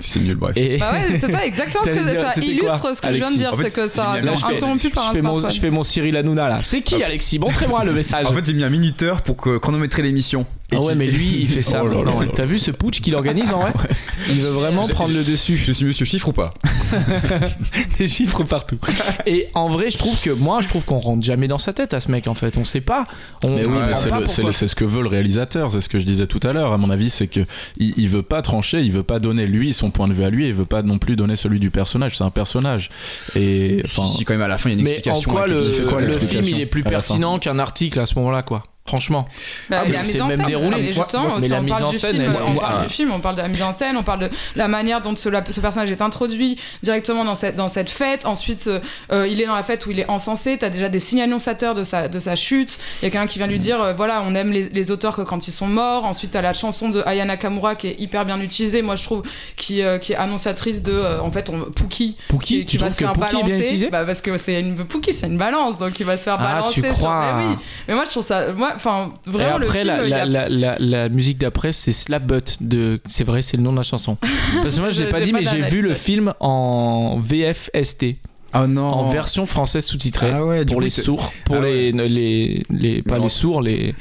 C'est nul, bref.
Et.
Bah ouais, c'est ça, exactement ce que
dire,
ça illustre ce que je viens de dire, c'est que ça interrompu par un
je fais, mon,
smartphone.
je fais mon Cyril Hanouna là. C'est qui Alexis Montrez-moi le message.
En fait, j'ai mis un minuteur pour chronométrer l'émission.
Ah ouais, mais lui, il fait ça. *laughs*
Oh là là
Non,
là là.
T'as vu ce putsch qu'il organise en vrai Il veut vraiment
Je-
prendre
je-
le dessus.
Je suis monsieur chiffre ou pas *laughs*
Des chiffres partout. Et en vrai, je trouve que moi, je trouve qu'on rentre jamais dans sa tête à ce mec en fait. On sait pas. On,
Mais oui, mais c'est le- le- ce que veut le réalisateur, c'est ce que je disais tout à l'heure. À mon avis, c'est que il, il veut pas trancher, il veut pas donner lui son point de vue à lui, il veut pas non plus donner celui du personnage. C'est un personnage. Et enfin,
Si, si, quand même, à la fin, il y a une
Mais en
explication.
quoi
avec
le,
c'est quoi
le film il est plus pertinent qu'un article à ce moment-là quoi Franchement.
Bah,
C'est- même déroulé.
Justement,
mais
si
la
on
mise
parle
en
du
scène,
film,
elle-
on parle du film, on parle de la mise en scène, on parle de la manière dont ce, ce personnage est introduit directement dans cette, dans cette fête. Ensuite, euh, euh, il est dans la fête où il est encensé. T'as déjà des signes annonçateurs de sa, de sa chute. Il y a quelqu'un qui vient lui dire, euh, voilà, on aime les, les auteurs que quand ils sont morts. Ensuite, t'as la chanson de Aya Nakamura qui est hyper bien utilisée, moi je trouve, qui, euh, qui est annonciatrice de, en fait, on, Pookie.
Pookie,
qui,
tu
qui va
trouves
se
que
faire balancer. bah, parce que c'est une Pookie, c'est une balance, donc il va se faire
Ah,
balancer.
tu
sur-
crois
Mais oui. Mais moi je trouve ça, moi, enfin,
Et
vraiment
après,
le film,
la,
il y a
la, la, la, la musique d'après, c'est Slap Butt de. C'est vrai, c'est le nom de la chanson. *laughs* Parce que moi, je l'ai pas dit,
pas
mais j'ai vu le film en VFST,
Oh non.
en version française sous-titrée.
Ah ouais,
pour
coup,
les sourds, pour
Ah
les, les, les, pas les sourds, les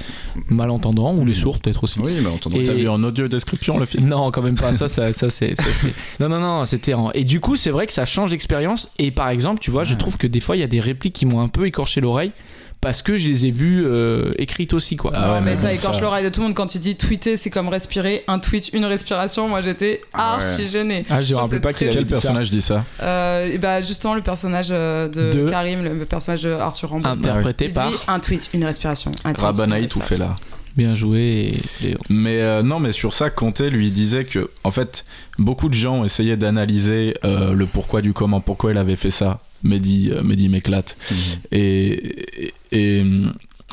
malentendants ou les sourds peut-être aussi.
Oui.
Et-
t'as vu en audio description le film
Non, quand même pas. Ça, ça, ça c'est. *laughs* non, non, non, c'était. En... Et du coup, c'est vrai que ça change d'expérience. Et par exemple, tu vois, je trouve que des fois, il y a des répliques qui m'ont un peu écorché l'oreille parce que je les ai vues euh, écrites aussi, quoi.
Ah
non,
ouais,
mais,
mais
ça écorche
ça-
l'oreille de tout le monde quand il dit tweeter, c'est comme respirer. Un tweet, une respiration. Moi, j'étais
Ah ouais.
archi gênée.
Ah, je me rappelle pas
Quel
dit ça.
personnage dit ça
Euh, et bah, justement, le personnage euh, de,
De-
Karim, le personnage de Arthur Rambo.
Interprété
il
par.
dit un tweet, une respiration. Un tweet,
Rabanaï tout fait là.
Bien joué. Et...
Mais euh, non, mais sur ça, Conté lui disait que, en fait, beaucoup de gens essayaient d'analyser euh, le pourquoi du comment, pourquoi il avait fait ça. Mehdi, Mehdi m'éclate. Et, et, et,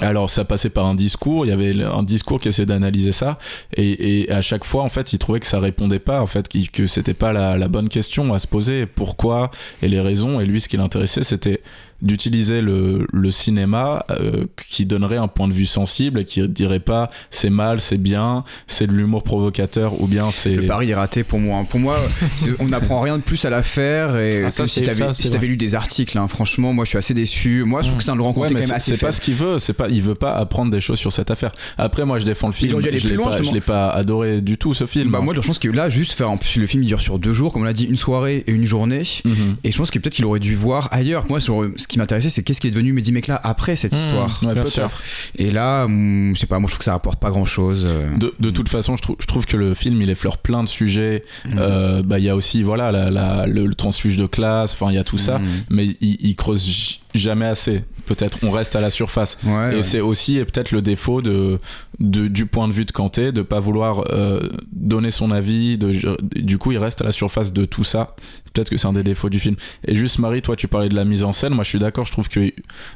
alors, ça passait par un discours. Il y avait un discours qui essayait d'analyser ça. Et, à chaque fois, en fait, il trouvait que ça répondait pas, en fait, que c'était pas la bonne question à se poser. Pourquoi et les raisons. Et lui, ce qui l'intéressait, c'était d'utiliser le, le cinéma euh, qui donnerait un point de vue sensible et qui dirait pas c'est mal, c'est bien, c'est de l'humour provocateur ou bien c'est.
Le pari est raté pour moi. Pour moi, *laughs* on n'apprend rien de plus à l'affaire. Et
Ah, ça,
comme si t'avais
ça,
si lu des articles, hein, franchement, moi je suis assez déçu. Moi, je trouve que c'est un Laurent
Ouais,
quand même
c'est
assez
c'est pas ce qu'il veut, c'est pas, il veut pas apprendre des choses sur cette affaire. Après, moi, je défends le film. je l'ai pas, je
justement.
l'ai pas adoré du tout ce film.
Bah moi, je pense que là, juste faire en plus le film il dure sur deux jours, comme on l'a dit, une soirée et une journée.
Mhm.
Et je pense que peut-être qu'il aurait dû voir ailleurs. Moi, sur- ce qui m'intéressait, c'est qu'est-ce qui est devenu Mehdi Mekla après cette
Mmh.
histoire.
Ouais, peut-être.
Et là, hum, je sais pas, moi je trouve que ça rapporte pas grand chose.
De, de toute façon, je trouve, je trouve que le film il effleure plein de sujets.
Mmh.
Euh, bah, il y a aussi voilà la, la- le, le transfuge de classe. Enfin, il y a tout ça, mais il, il creuse jamais assez. peut-être. On reste à la surface.
Ouais,
et
ouais.
c'est aussi peut-être le défaut de, de- du point de vue de Kanté, de pas vouloir euh, donner son avis. De, du coup, il reste à la surface de tout ça. Peut-être que c'est un des défauts du film. Et juste, Marie, toi, tu parlais de la mise en scène. Moi, je suis d'accord. Je trouve que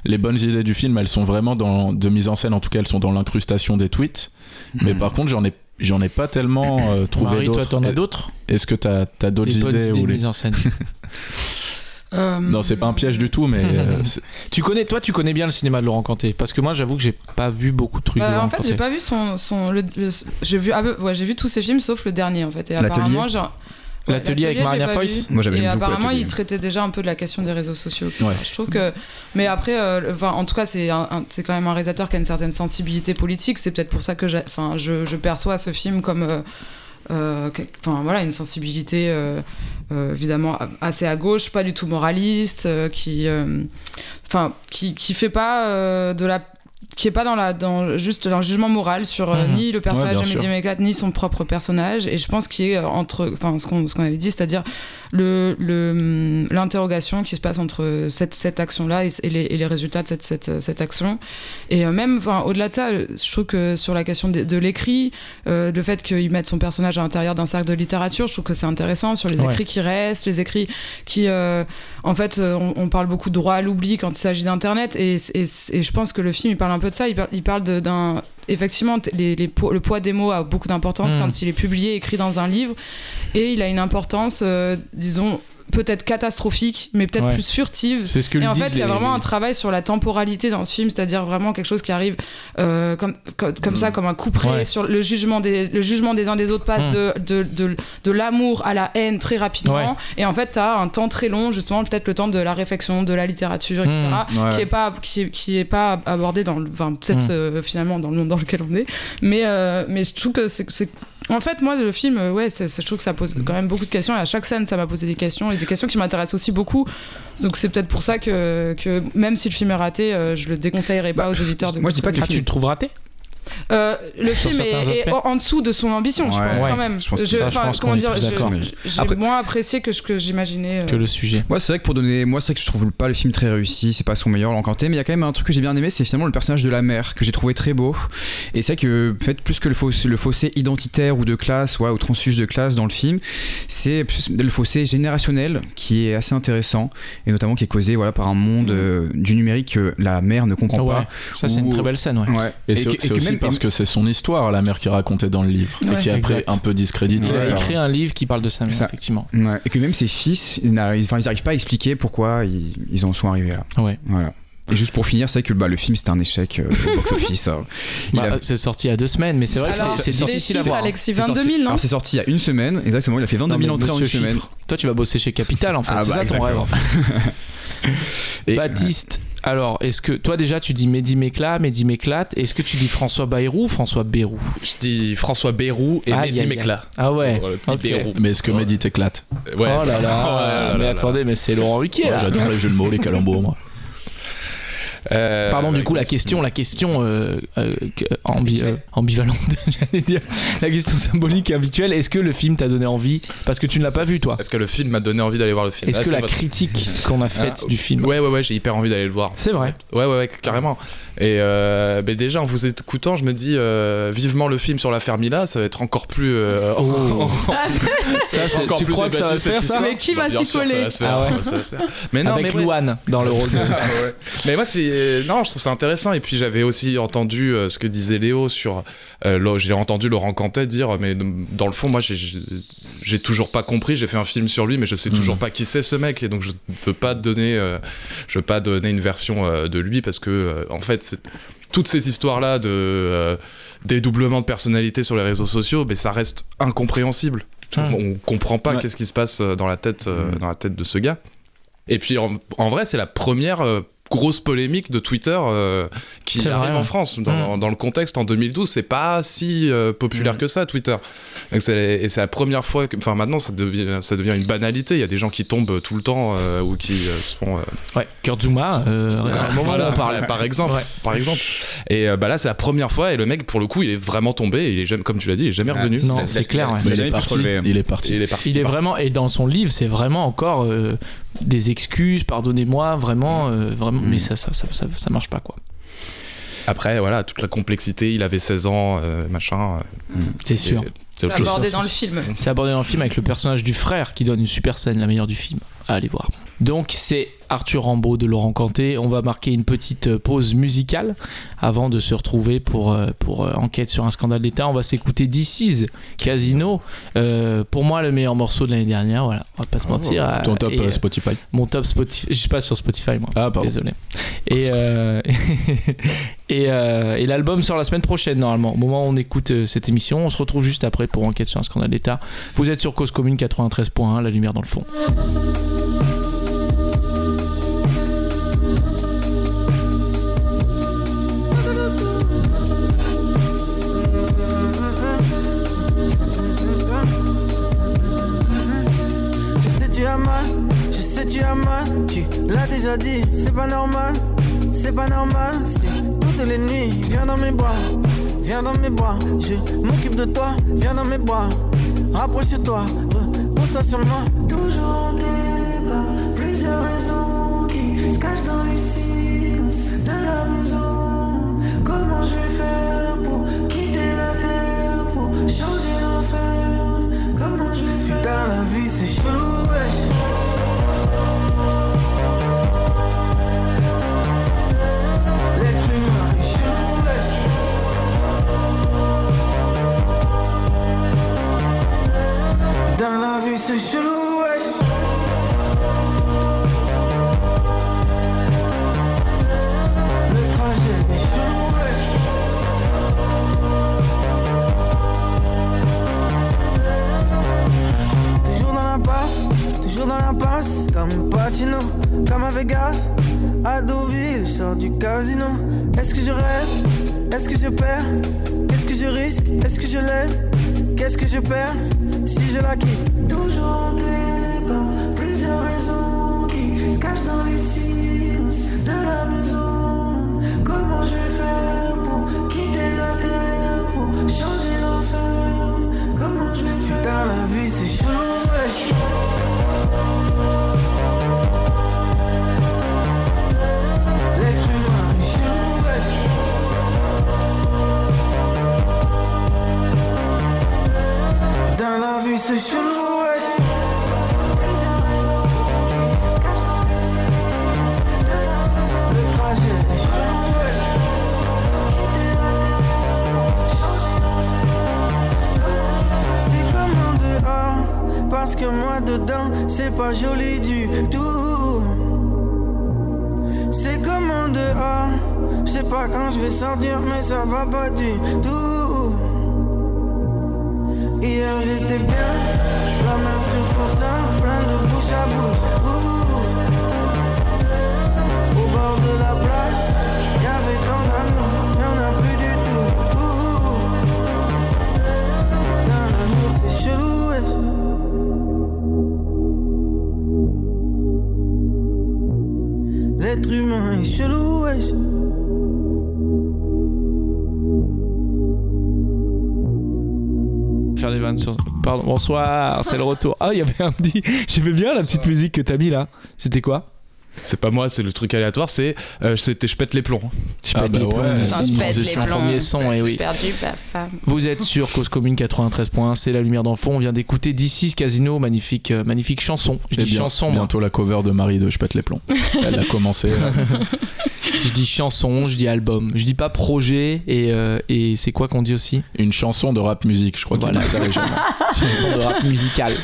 les bonnes idées du film, elles sont vraiment dans de mise en scène. En tout cas, elles sont dans l'incrustation des tweets. Mais
Mhm.
par contre, j'en ai j'en ai pas tellement euh, trouvé
Marie, toi,
d'autres.
t'en as d'autres?
Est-ce que t'as as, d'autres idées,
idées
ou
de
les-
mise en scène. *laughs*
Euh,
Non, c'est pas un piège du tout, mais euh, *laughs*
tu connais, toi, tu connais bien le cinéma de Laurent Canté parce que moi, j'avoue que j'ai pas vu beaucoup de trucs de
Bah,
Laurent
en fait, j'ai pas vu son, son le- le- j'ai vu ah, ouais, j'ai vu tous ses films sauf le dernier en fait. Et
L'Atelier
apparemment, genre Ouais,
L'atelier avec Marina Foïs
vu.
Moi, j'avais
Et apparemment, il traitait déjà un peu de la question des réseaux sociaux.
Ouais.
Je trouve que, mais après, euh, enfin, en tout cas, c'est quand même un réalisateur qui a une certaine sensibilité politique. C'est peut-être pour ça que, enfin, je, je perçois ce film comme, euh, enfin, voilà, une sensibilité euh, euh, évidemment assez à gauche, pas du tout moraliste, euh, qui, euh, enfin, qui, qui fait pas euh, de la qui est pas dans la dans juste un jugement moral sur euh,
Mhm.
ni le personnage de Mehdi
sûr.
Meklat ni son propre personnage et je pense qu'il est entre enfin ce qu'on ce qu'on avait dit c'est-à-dire le le- l'interrogation qui se passe entre cette cette action là et, et les, et les résultats de cette cette, cette action et euh, même enfin au-delà de ça euh, je trouve que sur la question de, de l'écrit euh, le fait qu'il mette son personnage à l'intérieur d'un cercle de littérature je trouve que c'est intéressant sur les
Ouais.
écrits qui restent les écrits qui euh, en fait euh, on, on parle beaucoup de droit à l'oubli quand il s'agit d'internet et, et, et je pense que le film il parle un peu de ça il parle, il parle de- d'un effectivement t- les, les po- le poids des mots a beaucoup d'importance
Mm.
quand il est publié écrit dans un livre et il a une importance euh, disons peut-être catastrophique mais peut-être
Ouais.
plus furtive
C'est ce que
et en fait, il y a
les-
vraiment un travail sur la temporalité dans ce film, c'est-à-dire vraiment quelque chose qui arrive euh, comme, comme, comme ça, comme un coup près
Ouais.
sur le jugement des, le jugement des uns des autres passe
Mm.
de, de, de, de l'amour à la haine très rapidement.
Ouais.
Et en fait, tu as un temps très long, justement, peut-être le temps de la réflexion, de la littérature, etc.,
Mm.
Ouais.
qui est pas qui est, qui est pas abordé dans le, enfin, peut-être
Mm.
euh, finalement dans le monde dans lequel on est. Mais euh, mais je trouve que c'est c'est- en fait, moi, le film, ouais, je trouve que ça pose quand même beaucoup de questions. Et à chaque scène, ça m'a posé des questions et des questions qui m'intéressent aussi beaucoup. Donc, c'est peut-être pour ça que, que même si le film est raté, euh, je le déconseillerais pas
Bah,
aux auditeurs de
moi, je dis pas que
tu le trouves raté
euh, le
Sur
film est, en dessous de son ambition, je pense
Ouais.
quand même.
Je pense que
ça, je pense
comment dire, je- j'ai
Après-
moins apprécié que ce que j'imaginais. euh.
que le sujet.
Moi, c'est vrai que pour donner. Moi, c'est vrai que je trouve pas le film très réussi, c'est pas son meilleur l'encanté, mais il y a quand même un truc que j'ai bien aimé, c'est finalement le personnage de la mère, que j'ai trouvé très beau. Et c'est vrai que, en fait, plus que le fossé, le fossé identitaire ou de classe, ouais, ou transfuge de classe dans le film, c'est le fossé générationnel qui est assez intéressant, et notamment qui est causé voilà, par un monde euh, du numérique que la mère ne comprend
Ouais. Ça, c'est une très belle scène, ouais.
pas. Ouais.
Et,
Et
c'est
que- et
c'est
que
aussi parce que c'est son histoire, la mère qui racontait dans le livre,
Ouais.
et qui est après
Exact.
un peu discrédité.
Il a
Ouais.
écrit un livre qui parle de sa mère,
Ça.
effectivement.
Ouais. Et que même ses fils, ils n'arrivent pas à expliquer pourquoi ils, ils en sont arrivés là.
Ouais.
Voilà. Et juste pour finir, c'est que bah, le film c'était un échec euh, au box-office. *laughs* Il
Bah,
a-
C'est sorti il y a deux semaines, mais c'est vrai que
Alors,
c'est- c'est difficile à voir.
Alexis,
C'est
22
sorti-
000, non
c'est sorti il y a une semaine, exactement. Il a fait 22
Non, mais
000 entrées en une
monsieur
semaine.
chiffre, Toi, tu vas bosser chez Capital, en fait.
Ah
c'est
bah,
ça ton rêve. en fait.
Et- *laughs*
Baptiste, alors, est-ce que toi déjà tu dis Mehdi Méclat, Mehdi Méclate Est-ce que tu dis François Bayrou ou François Bérou?
Je dis François Bérou et Mehdi. Méclat.
Ah ouais.
Le petit. Bérou.
Mais est-ce que Mehdi t'éclate?
Ouais.
Oh là là, *laughs*
Oh là là
mais
là
attendez, mais c'est Laurent Ruquier
Ouais. J'adore les jeux de mots, les calembours, moi.
Euh,
Pardon, du coup, la question, la question euh, euh, ambi- euh, ambivalente, *laughs* j'allais dire, la question symbolique et habituelle, est-ce que le film t'a donné envie? Parce que tu ne l'as pas vu, toi.
Est-ce que le film m'a donné envie d'aller voir le film?
Est-ce que la
votre-
critique *laughs* qu'on a faite
Ah,
du film
Ouais, ouais, ouais, j'ai hyper envie d'aller le voir.
C'est vrai.
Ouais, ouais, ouais, carrément. Et euh, ben déjà, en vous écoutant, je me dis euh, vivement le film sur la Fermila, ça va être encore plus. euh,
Oh. *laughs*
Ah,
Ça, c'est-
encore
tu
plus
crois que ça va se faire ça.
Mais qui
Bah,
va s'y coller?
Ça va se faire,
Ah.
Mais non,
Avec. Louane dans le rôle de.
Mais moi, c'est. Non, je trouve ça intéressant. Et puis, j'avais aussi entendu euh, ce que disait Léo sur. euh, j'ai entendu Laurent Cantet dire, mais dans le fond, moi, j'ai- toujours pas compris. J'ai fait un film sur lui, mais je sais toujours pas qui c'est ce mec. Et donc, je veux pas donner, euh, je veux pas donner une version de lui parce que, en fait, toutes ces histoires-là de dédoublement de personnalité sur les réseaux sociaux, mais ça reste incompréhensible.
Hmm.
On comprend pas
Ouais.
qu'est-ce qui se passe dans la tête,
Hmm.
dans la tête de ce gars. Et puis en, en vrai, c'est la première grosse polémique de Twitter euh, qui arrive
vrai,
en. France. Dans,
Mm.
dans- le contexte, en 2012, c'est pas si euh, populaire
Mm.
que ça, Twitter. Et c'est la première fois, que- enfin maintenant, ça devient, ça devient une banalité. Il y a des gens qui tombent tout le temps euh, ou qui euh, se font. euh,
Ouais, Kurt Zuma, euh, *laughs*
voilà, par exemple,
Ouais.
par exemple. Et euh, bah là, c'est la première fois et le mec, pour le coup, il est vraiment tombé. Il est jamais, comme tu l'as dit, il est jamais
Ah,
revenu.
Non,
Il a-
c'est clair.
il est
pu se
parti.
relever.
Il est parti.
Il est parti.
Il est vraiment, et dans son livre, c'est vraiment encore euh, des excuses, pardonnez-moi, vraiment, euh, vraiment,
Mm.
mais ça ça, ça, ça, ça marche pas quoi.
Après, voilà, toute la complexité, il avait 16 ans, euh, machin. euh,
C'est sûr.
C'est
abordé
ça,
dans le film.
C'est abordé dans le film avec le personnage du frère qui donne une super scène, la meilleure du film. À aller voir. Donc c'est Arthur Rambaud de Laurent Canté. On va marquer une petite euh, pause musicale avant de se retrouver pour, euh, pour euh, enquête sur un scandale d'État. On va s'écouter DC's Casino. Euh, pour moi, le meilleur morceau de l'année dernière. Voilà, on va pas se mentir.
Oh, Ton top
et,
Spotify.
mon top Spotify. Je suis pas sur Spotify moi.
Ah, pardon.
Désolé. Et, euh, *laughs* et, euh, et l'album sort la semaine prochaine normalement. Au moment où on écoute cette émission, on se retrouve juste après pour enquête sur un scandale d'État. Vous êtes sur Cause Commune 93.1, la lumière dans le fond.
L'as déjà dit, c'est pas normal, c'est pas normal, toutes les nuits, viens dans mes bras, viens dans mes bras, je m'occupe de toi, viens dans mes bras, rapproche-toi, repose-toi sur moi. Toujours en débat, plusieurs raisons qui se cachent dans les silences de la maison. Comment je vais faire pour quitter la terre, pour changer l'enfer? Comment je vais faire? Dans la vie c'est chelou, Dans la vie c'est chelou, ouais. Toujours dans la passe, comme Pacino, comme à Vegas, à Deauville, je du casino. Est-ce que je rêve? Est-ce que je perds? Qu'est-ce que je risque? Est-ce que je lève Qu'est-ce que je perds? Si je
bonsoir, c'est le retour. Ah, il y avait un petit. J'aimais bien la petite musique que t'as mis là. C'était quoi?
C'est pas moi, c'est le truc aléatoire, c'est euh, c'était je pète les plombs.
Je
Ah
pète
bah
les plombs
ouais.
pète les
transition,
plombs.
premier son, et oui.
J'ai perdu femme.
Vous êtes sur Cause Commune 93.1, c'est la lumière dans le fond. On vient d'écouter d'ici Casino, magnifique, euh, magnifique chanson. Je
Et
dis
bien-
chanson, moi.
bientôt la cover de Marie de Je pète les plombs. Elle a commencé. là. *laughs*
Je dis chanson, je dis album. Je dis pas projet et, euh, et c'est quoi qu'on dit aussi?
Une chanson de rap musique, je crois qu'il
Voilà,
dit ça.
chanson de rap musical.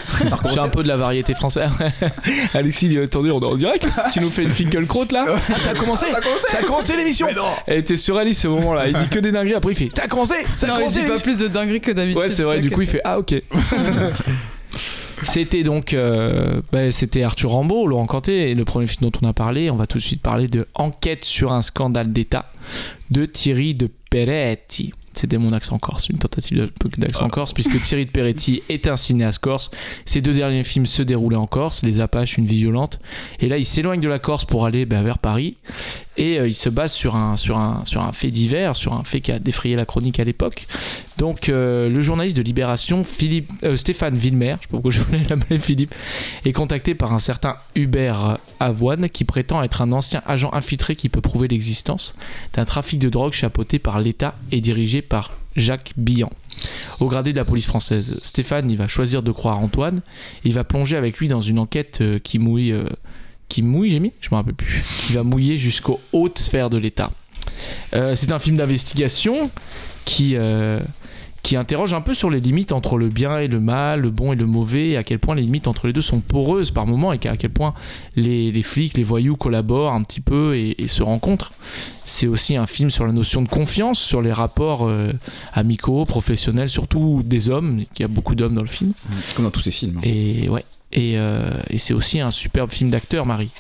C'est un peu de la variété française. *laughs* Alexis, il dit, attendez, on est en direct. Tu nous fais une Finkelkraut là? Ah, ça a commencé Ça a commencé l'émission Elle était sur Alice ce moment-là. Il dit que des dingueries. Après, il fait Ça a commencé Ça a
Non, il
commencé
dit pas plus de dingueries que d'habitude.
Ouais, c'est vrai. Du coup, il fait Ah, ok. *laughs* *laughs* C'était donc euh, bah, c'était Arthur Rambaud, Laurent Canté, et le premier film dont on a parlé. On va tout de suite parler de Enquête sur un scandale d'État de Thierry de Peretti. C'était mon accent corse, une tentative d'accent corse, puisque Thierry de Peretti est un cinéaste corse. Ses deux derniers films se déroulaient en Corse, Les Apaches, Une vie violente. Et là, il s'éloigne de la Corse pour aller bah, vers Paris. Et euh, il se base sur un, sur, un, sur un fait divers, sur un fait qui a défrayé la chronique à l'époque. Donc, euh, le journaliste de Libération, Philippe, euh, Stéphane Villemer, je sais pas pourquoi je voulais *laughs* l'appeler Philippe, est contacté par un certain Hubert Avoine qui prétend être un ancien agent infiltré qui peut prouver l'existence d'un trafic de drogue chapeauté par l'État et dirigé par Jacques Billan. Au gradé de la police française, Stéphane, il va choisir de croire Antoine. Il va plonger avec lui dans une enquête euh, qui mouille, qui mouille, j'ai mis, je me rappelle plus, *laughs* qui va mouiller jusqu'aux hautes sphères de l'État. C'est un film d'investigation qui qui interroge un peu sur les limites entre le bien et le mal, le bon et le mauvais, et à quel point les limites entre les deux sont poreuses par moments, et à quel point les, les flics, les voyous collaborent un petit peu et, et se rencontrent. C'est aussi un film sur la notion de confiance, sur les rapports euh, amicaux, professionnels, surtout des hommes. Il y a beaucoup d'hommes dans le film.
Comme dans tous ces films. hein.
Et ouais. Et, euh, et c'est aussi un superbe film d'acteur, Marie.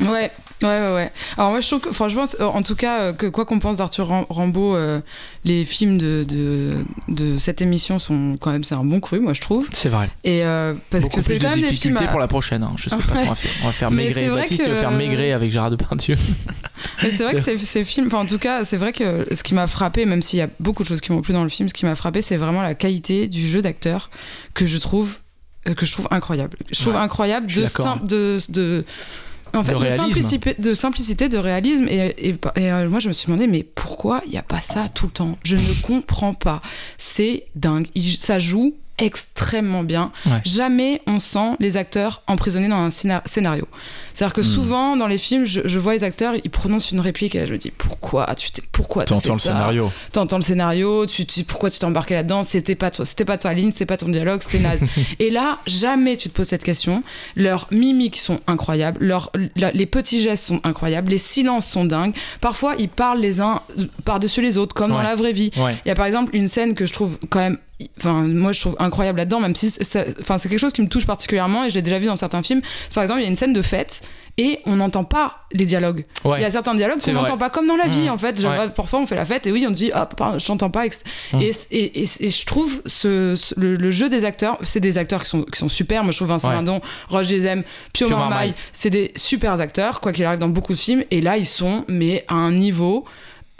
Ouais, ouais, ouais, ouais. Alors moi je trouve que franchement, en tout cas, euh, que quoi qu'on pense d'Arthur Ram- Rambaud, euh, les films de, de, de cette émission sont quand même, c'est un bon cru, moi je trouve.
C'est vrai.
Et euh, parce
Beaucoup
que c'est quand
de
même des films. à-
pour la prochaine. hein. Je sais pas ce qu'on va faire. On va faire
vrai
Baptiste, il va
que-
faire Maigret avec Gérard Depardieu. *laughs*
Mais c'est vrai que ces, ces films, enfin en tout cas, c'est vrai que ce qui m'a frappé, même s'il y a beaucoup de choses qui m'ont plu dans le film, ce qui m'a frappé, c'est vraiment la qualité du jeu d'acteur que je trouve que je trouve incroyable. Je trouve
Ouais,
incroyable
suis
de, de, de en fait,
De
simplicité, de simplicité, de réalisme. Et, et, et, euh, moi, je me suis demandé, mais pourquoi il n'y a pas ça tout le temps? Je ne comprends pas. C'est dingue. Il- ça joue extrêmement bien.
Ouais.
Jamais on sent les acteurs emprisonnés dans un scénar- scénario. C'est-à-dire que
Hmm.
souvent, dans les films, je, je vois les acteurs, ils prononcent une réplique et je me dis, pourquoi tu t'es, pourquoi
T'entends le
ça
scénario.
T'entends le scénario, tu te dis pourquoi tu t'es embarqué là-dedans, c'était pas, toi- c'était pas ta ligne, c'était pas ton dialogue, c'était naze. *laughs* et là, jamais tu te poses cette question. Leurs mimiques sont incroyables, leurs, la- les petits gestes sont incroyables, les silences sont dingues. Parfois, ils parlent les uns par-dessus les autres, comme dans la vraie vie.
Ouais.
Il y a par exemple une scène que je trouve quand même, enfin moi je trouve incroyable là-dedans, même si c'est, enfin c'est quelque chose qui me touche particulièrement et je l'ai déjà vu dans certains films. Par exemple il y a une scène de fête et on n'entend pas les dialogues.
Ouais.
Il y a certains dialogues qu'on n'entend pas comme dans la vie
Mmh.
en fait. Genre,
Ouais.
Parfois on fait la fête et oui on dit ah papa, je t'entends pas.
Mmh.
Et, et, et, et je trouve ce, ce- le, le jeu des acteurs, c'est des acteurs qui sont, qui sont super. Moi je trouve Vincent
Ouais.
Lindon, Roger Dizem, Pio,
Pio
Marmaille. c'est des super acteurs quoi qu'il arrive dans beaucoup de films. Et là ils sont mais à un niveau,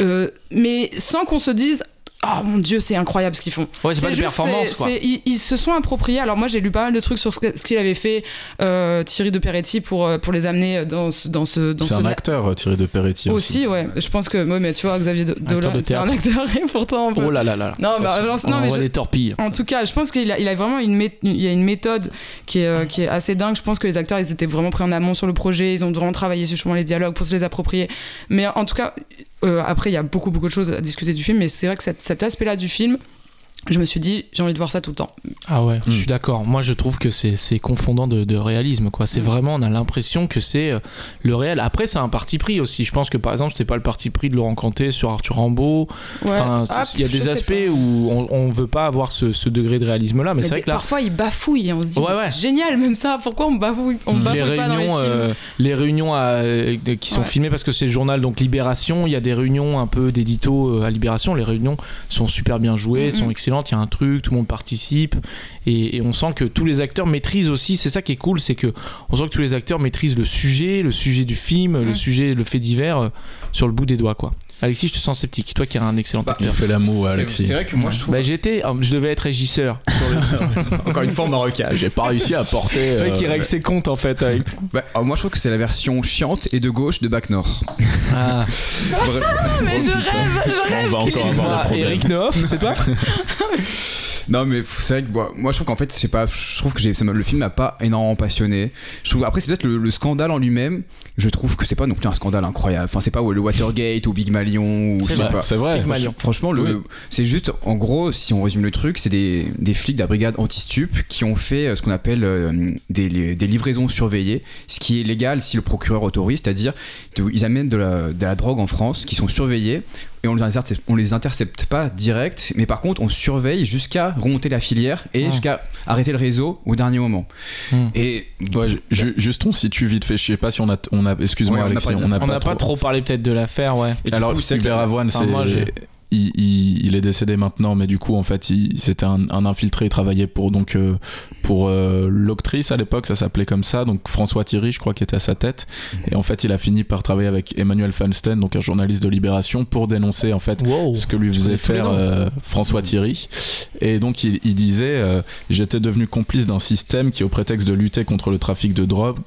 euh, mais sans qu'on se dise Oh mon dieu, c'est incroyable ce qu'ils font.
Ouais, c'est pas de
juste,
performance, quoi.
ils, ils se sont appropriés. Alors moi, j'ai lu pas mal de trucs sur ce, qu'il avait fait euh, Thierry de Peretti pour euh, pour les amener dans ce dans ce dans
C'est
ce
un acteur euh, tiré de Peretti aussi.
aussi, ouais. Je pense que ouais, mais tu vois, Xavier Do- Dolan,
de
c'est un acteur et pourtant. peut-
Oh là là là.
Non, bah,
On
non, mais je-
des torpilles.
En tout cas, je pense qu'il a, il a vraiment une, mé- il y a une méthode qui est, euh, qui est assez dingue. Je pense que les acteurs, ils étaient vraiment pris en amont sur le projet. Ils ont vraiment travaillé sur justement les dialogues pour se les approprier. Mais en tout cas, euh, après, il y a beaucoup, beaucoup de choses à discuter du film. Mais c'est vrai que cet, cet aspect-là du film, je me suis dit, j'ai envie de voir ça tout le temps.
Ah ouais, je
Hmm.
suis d'accord. Moi, je trouve que c'est confondant de, de réalisme. quoi. C'est vraiment, on a l'impression que c'est euh, le réel. Après, c'est un parti pris aussi. Je pense que par exemple, c'était pas le parti pris de Laurent Canté sur Arthur.
Ouais.
Enfin,
Ah,
il y a des aspects où on, on veut pas avoir ce, ce degré de réalisme-là, mais,
Mais
c'est vrai que là,
parfois, ils bafouillent et on se dit,
Ouais, ouais.
c'est génial, même ça. Pourquoi on bafouille, on
les
bafouille pas dans les
réunions,
films
euh, les réunions à- euh, qui sont
Ouais.
filmées parce que c'est le journal donc Libération. Il y a des réunions un peu d'édito à Libération. Les réunions sont super bien jouées,
Mhm.
sont excellentes. Il y a un truc, tout le monde participe et, et on sent que tous les acteurs maîtrisent aussi. C'est ça qui est cool, c'est que on sent que tous les acteurs maîtrisent le sujet, le sujet du film, le
Mhm.
sujet, le fait divers euh, sur le bout des doigts quoi. Alexis, je te sens sceptique. Toi qui es un excellent
Bah,
Il
acteur.
fait l'amour, Alexis.
C'est vrai que moi je trouve.
Bah, j'étais, euh, je devais être régisseur. *laughs* Le...
Encore une fois, marocain.
J'ai pas réussi à porter.
Le mec qui
euh,
règle ses comptes en fait. Avec...
Bah, alors moi je trouve que c'est la version chiante et de gauche de Bac Nord.
Ah. *laughs* *laughs*
Mais
Oh,
je
putain.
rêve, je rêve.
On va encore avoir
Excuse-moi,
des problèmes.
Eric Neuf, c'est toi
Non mais c'est vrai que bon, moi je trouve qu'en fait c'est pas je trouve que ça le film m'a pas énormément passionné. Je trouve après c'est peut-être le, le scandale en lui-même. Je trouve que c'est pas non plus un scandale incroyable. Enfin c'est pas le Watergate ou Big Malion ou je
C'est
sais pas.
C'est vrai.
Franchement, le,
Oui.
c'est juste, en gros, si on résume le truc, c'est des, des flics de la brigade anti-stup qui ont fait euh, ce qu'on appelle euh, des, li- des livraisons surveillées, ce qui est légal si le procureur autorise, c'est-à-dire qu'ils amènent de la, de la drogue en France, qui sont surveillés, et on les, intercepte, on les intercepte pas direct, mais par contre, on surveille jusqu'à remonter la filière et
Ah.
jusqu'à arrêter le réseau au dernier moment.
Hmm.
Et
Ouais, ju- ju- juste on situe vite fait. Je sais pas si on a, on a excuse-moi
Ouais, on n'a
Alexis,
pas-
on n'a
On n'a pas trop parlé peut-être de l'affaire, ouais.
Et
Alors
coup, c'est
Hubert Avoine, c'est il, il- il est décédé maintenant, mais du coup, en fait, c'était un, un infiltré. Il travaillait pour donc euh, pour euh, l'octrice à l'époque, ça s'appelait comme ça. Donc François Thierry, je crois, qui était à sa tête. Et en fait, il a fini par travailler avec Emmanuel Feinstein, donc un journaliste de Libération, pour dénoncer en fait
Wow.
ce que lui faisait faire euh, François Thierry. Et donc il, il disait J'étais devenu complice d'un système qui, au prétexte de lutter contre le trafic de drogue,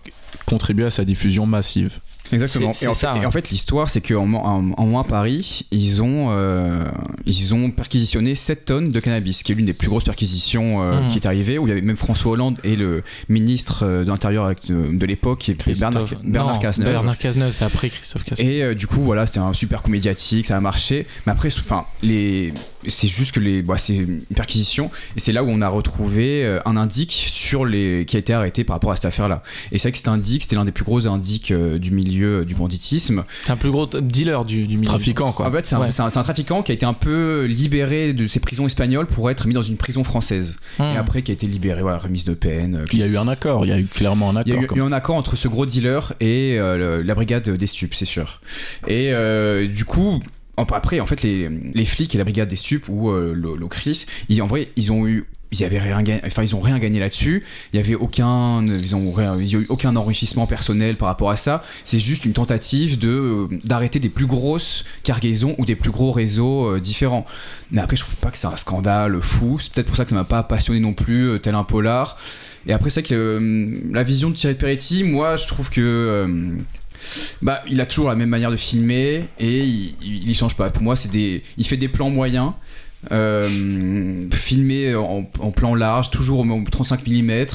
contribuait à sa diffusion massive.
Exactement. Et, en
c'est
fait-
ça,
et
hein.
en fait, l'histoire, c'est qu'en en, en moins Paris, ils ont, euh, ils ont perquisitionné 7 tonnes de cannabis, qui est l'une des plus grosses perquisitions euh,
Mhm.
qui est arrivée, où il y avait même François Hollande et le ministre euh, de l'Intérieur de, de l'époque, Bernard, Bernard
non,
Cazeneuve.
Bernard Cazeneuve, c'est après Christophe Cazeneuve.
Et euh, du coup, voilà, c'était un super coup médiatique, ça a marché. Mais après, enfin, les, c'est juste que les, bah, c'est une perquisition, et c'est là où on a retrouvé un indique sur les, qui a été arrêté par rapport à cette affaire-là. Et c'est vrai que cet indique, c'était l'un des plus gros indiques du milieu du banditisme.
C'est un plus gros dealer du, du milieu.
Trafiquant, quoi.
En fait, c'est un,
Ouais.
c'est un- c'est un trafiquant qui a été un peu libéré de ses prisons espagnoles pour être mis dans une prison française.
Hmm.
Et après, qui a été libéré, voilà, remise de peine. euh,
Il y a eu un accord, il y a eu clairement un
il y a
accord.
eu, il y a eu un accord entre ce gros dealer et euh, le- la brigade des stupes, c'est sûr. Et euh, du coup. Après, en fait, les, les flics et la brigade des stupes ou euh, l'O- l'Ocris, ils, en vrai, ils ont eu, ils avaient rien gagné, là-dessus. Il y avait aucun, a eu aucun enrichissement personnel par rapport à ça. C'est juste une tentative euh, d'arrêter des plus grosses cargaisons ou des plus gros réseaux euh, différents. Mais après, je trouve pas que c'est un scandale fou. C'est peut-être pour ça que ça m'a pas passionné non plus, euh, tel un polar. Et après, c'est que la vision de Thierry Peretti, moi, je trouve que. bah, a toujours la même manière de filmer et il, il, il change pas. Pour moi, il fait des plans moyens, euh, filmés en, en plan large, toujours au 35 mm.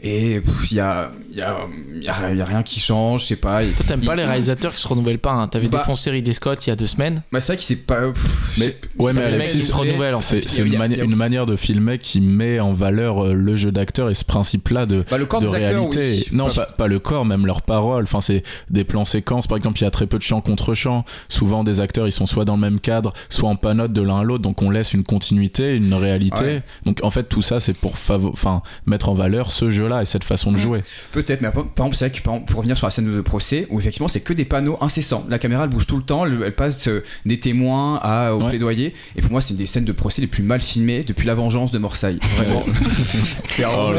Et il y a, il y, a, il y a- y a rien qui change, je sais pas.
Toi, t'aimes pas les réalisateurs qui se renouvellent pas. Hein. T'avais
Bah-
défoncé Ridley Scott il y a deux semaines.
Bah, c'est vrai qu'il s'est pas. pff,
Mais- ouais, mais Alexis,
qui se renouvelle en
C'est
fait.
une, mani- une manière de filmer qui met en valeur euh, le jeu d'acteur et ce principe-là de,
Bah, le corps
de
des acteurs,
réalité.
oui.
Non, pas, pas le corps, même leurs paroles. Enfin, c'est des plans séquences. Par exemple, il y a très peu de chants contre chants. Souvent, des acteurs, ils sont soit dans le même cadre, soit en panote de l'un à l'autre. Donc, on laisse une continuité, une réalité.
Ouais.
Donc, en fait, tout ça, c'est pour enfin, mettre en valeur ce jeu-là et cette façon de jouer.
Peut-être, mais par exemple, c'est vrai que exemple, pour revenir sur la scène de procès, où effectivement c'est que des panneaux incessants. La caméra elle bouge tout le temps, elle, elle passe euh, des témoins à, au
Ouais.
plaidoyer. Et pour moi, c'est une des scènes de procès les plus mal filmées depuis la vengeance de Morsaille. Vraiment. *laughs* c'est
Oh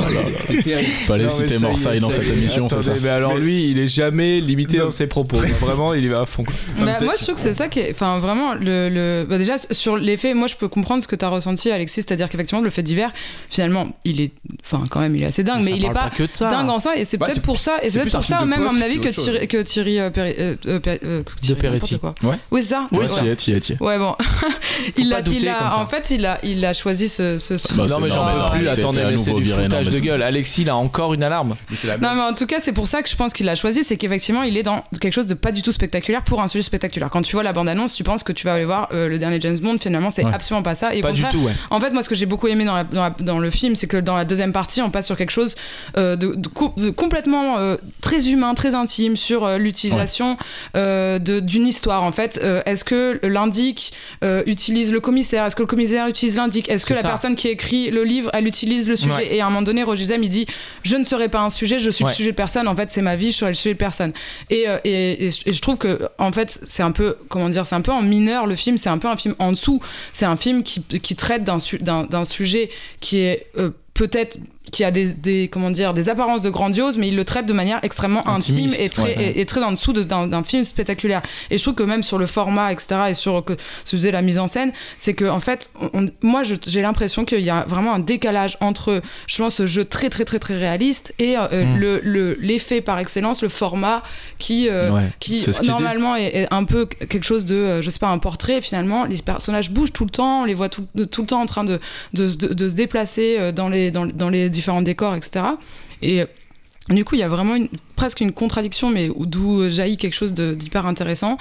terrible.
Fallait
Non,
citer Morsaille dans cette émission, c'est ça.
Mais alors lui, il est jamais limité
Non.
dans ses propos. Vraiment, il y va à fond.
Bah, moi, je trouve que c'est ça qui est. Enfin, vraiment, le. le- bah, déjà, sur l'effet, moi, je peux comprendre ce que tu as ressenti, Alexis, c'est-à-dire qu'effectivement, le fait divers, finalement, il est. Enfin, quand même, il est assez dingue, mais il est pas.
que de ça.
dingue en ça et c'est
Bah,
peut-être pour ça et
c'est plus
peut-être pour ça
de
même à mon avis que. Thierry, que Thierry euh, Péri- euh, euh, Péri- euh, que Thierry,
Peretti.
quoi.
Ouais.
oui c'est ça
Ouais,
Ouais, bon il a, en fait il a il a choisi ce,
Bah,
non, mais j'en peux plus.
t'es- t'es
Attendez, mais c'est
nouveau
du foutage de gueule. Alexis, il a encore une alarme.
La
non mais en tout cas c'est pour ça que je pense qu'il a choisi c'est qu'effectivement il est dans quelque chose de pas du tout spectaculaire pour un sujet spectaculaire quand tu vois la bande annonce tu penses que tu vas aller voir le dernier James Bond finalement c'est absolument pas ça et
Pas du ouais.
En fait, moi, ce que j'ai beaucoup aimé dans, la- la- le film, c'est que dans la deuxième partie, on passe sur quelque chose euh, de, de co- de complètement euh, très humain, très intime, sur euh, l'utilisation euh, d'une histoire. En fait, Euh, est-ce que l'indic euh, utilise le commissaire? Est-ce que le commissaire utilise l'indic? Est-ce que la personne qui écrit le livre, elle utilise le sujet?
Ouais.
Et à un moment donné, Roger Zem, il dit Je ne serai pas un sujet, je suis
Ouais.
le sujet de personne. En fait, c'est ma vie, je serai le sujet de personne. Et, euh, et, et je- et je trouve que, en fait, c'est un peu, comment dire, c'est un peu en mineur le film, c'est un peu un film en dessous. C'est un film qui, qui traite d'un su- d'un d'un sujet qui est euh, peut-être qui a des, des comment dire des apparences de grandiose mais il le traite de manière extrêmement intime et très
ouais.
et, et très en dessous de- d'un film spectaculaire et je trouve que même sur le format etc et sur que ce que disait la mise en scène c'est que en fait on- moi j'ai l'impression qu'il y a vraiment un décalage entre je pense ce jeu très très très très réaliste et euh,
Mm.
le le- l'effet par excellence le format qui euh,
Ouais,
qui normalement est, est un peu quelque chose de euh, je sais pas un portrait finalement les personnages bougent tout le temps on les voit tout, tout le temps en train de, de, se- de, de se déplacer euh, dans les, dans, dans les différents décors etc et euh, du coup, il y a vraiment une, presque une contradiction, mais où- d'où jaillit quelque chose d'hyper intéressant.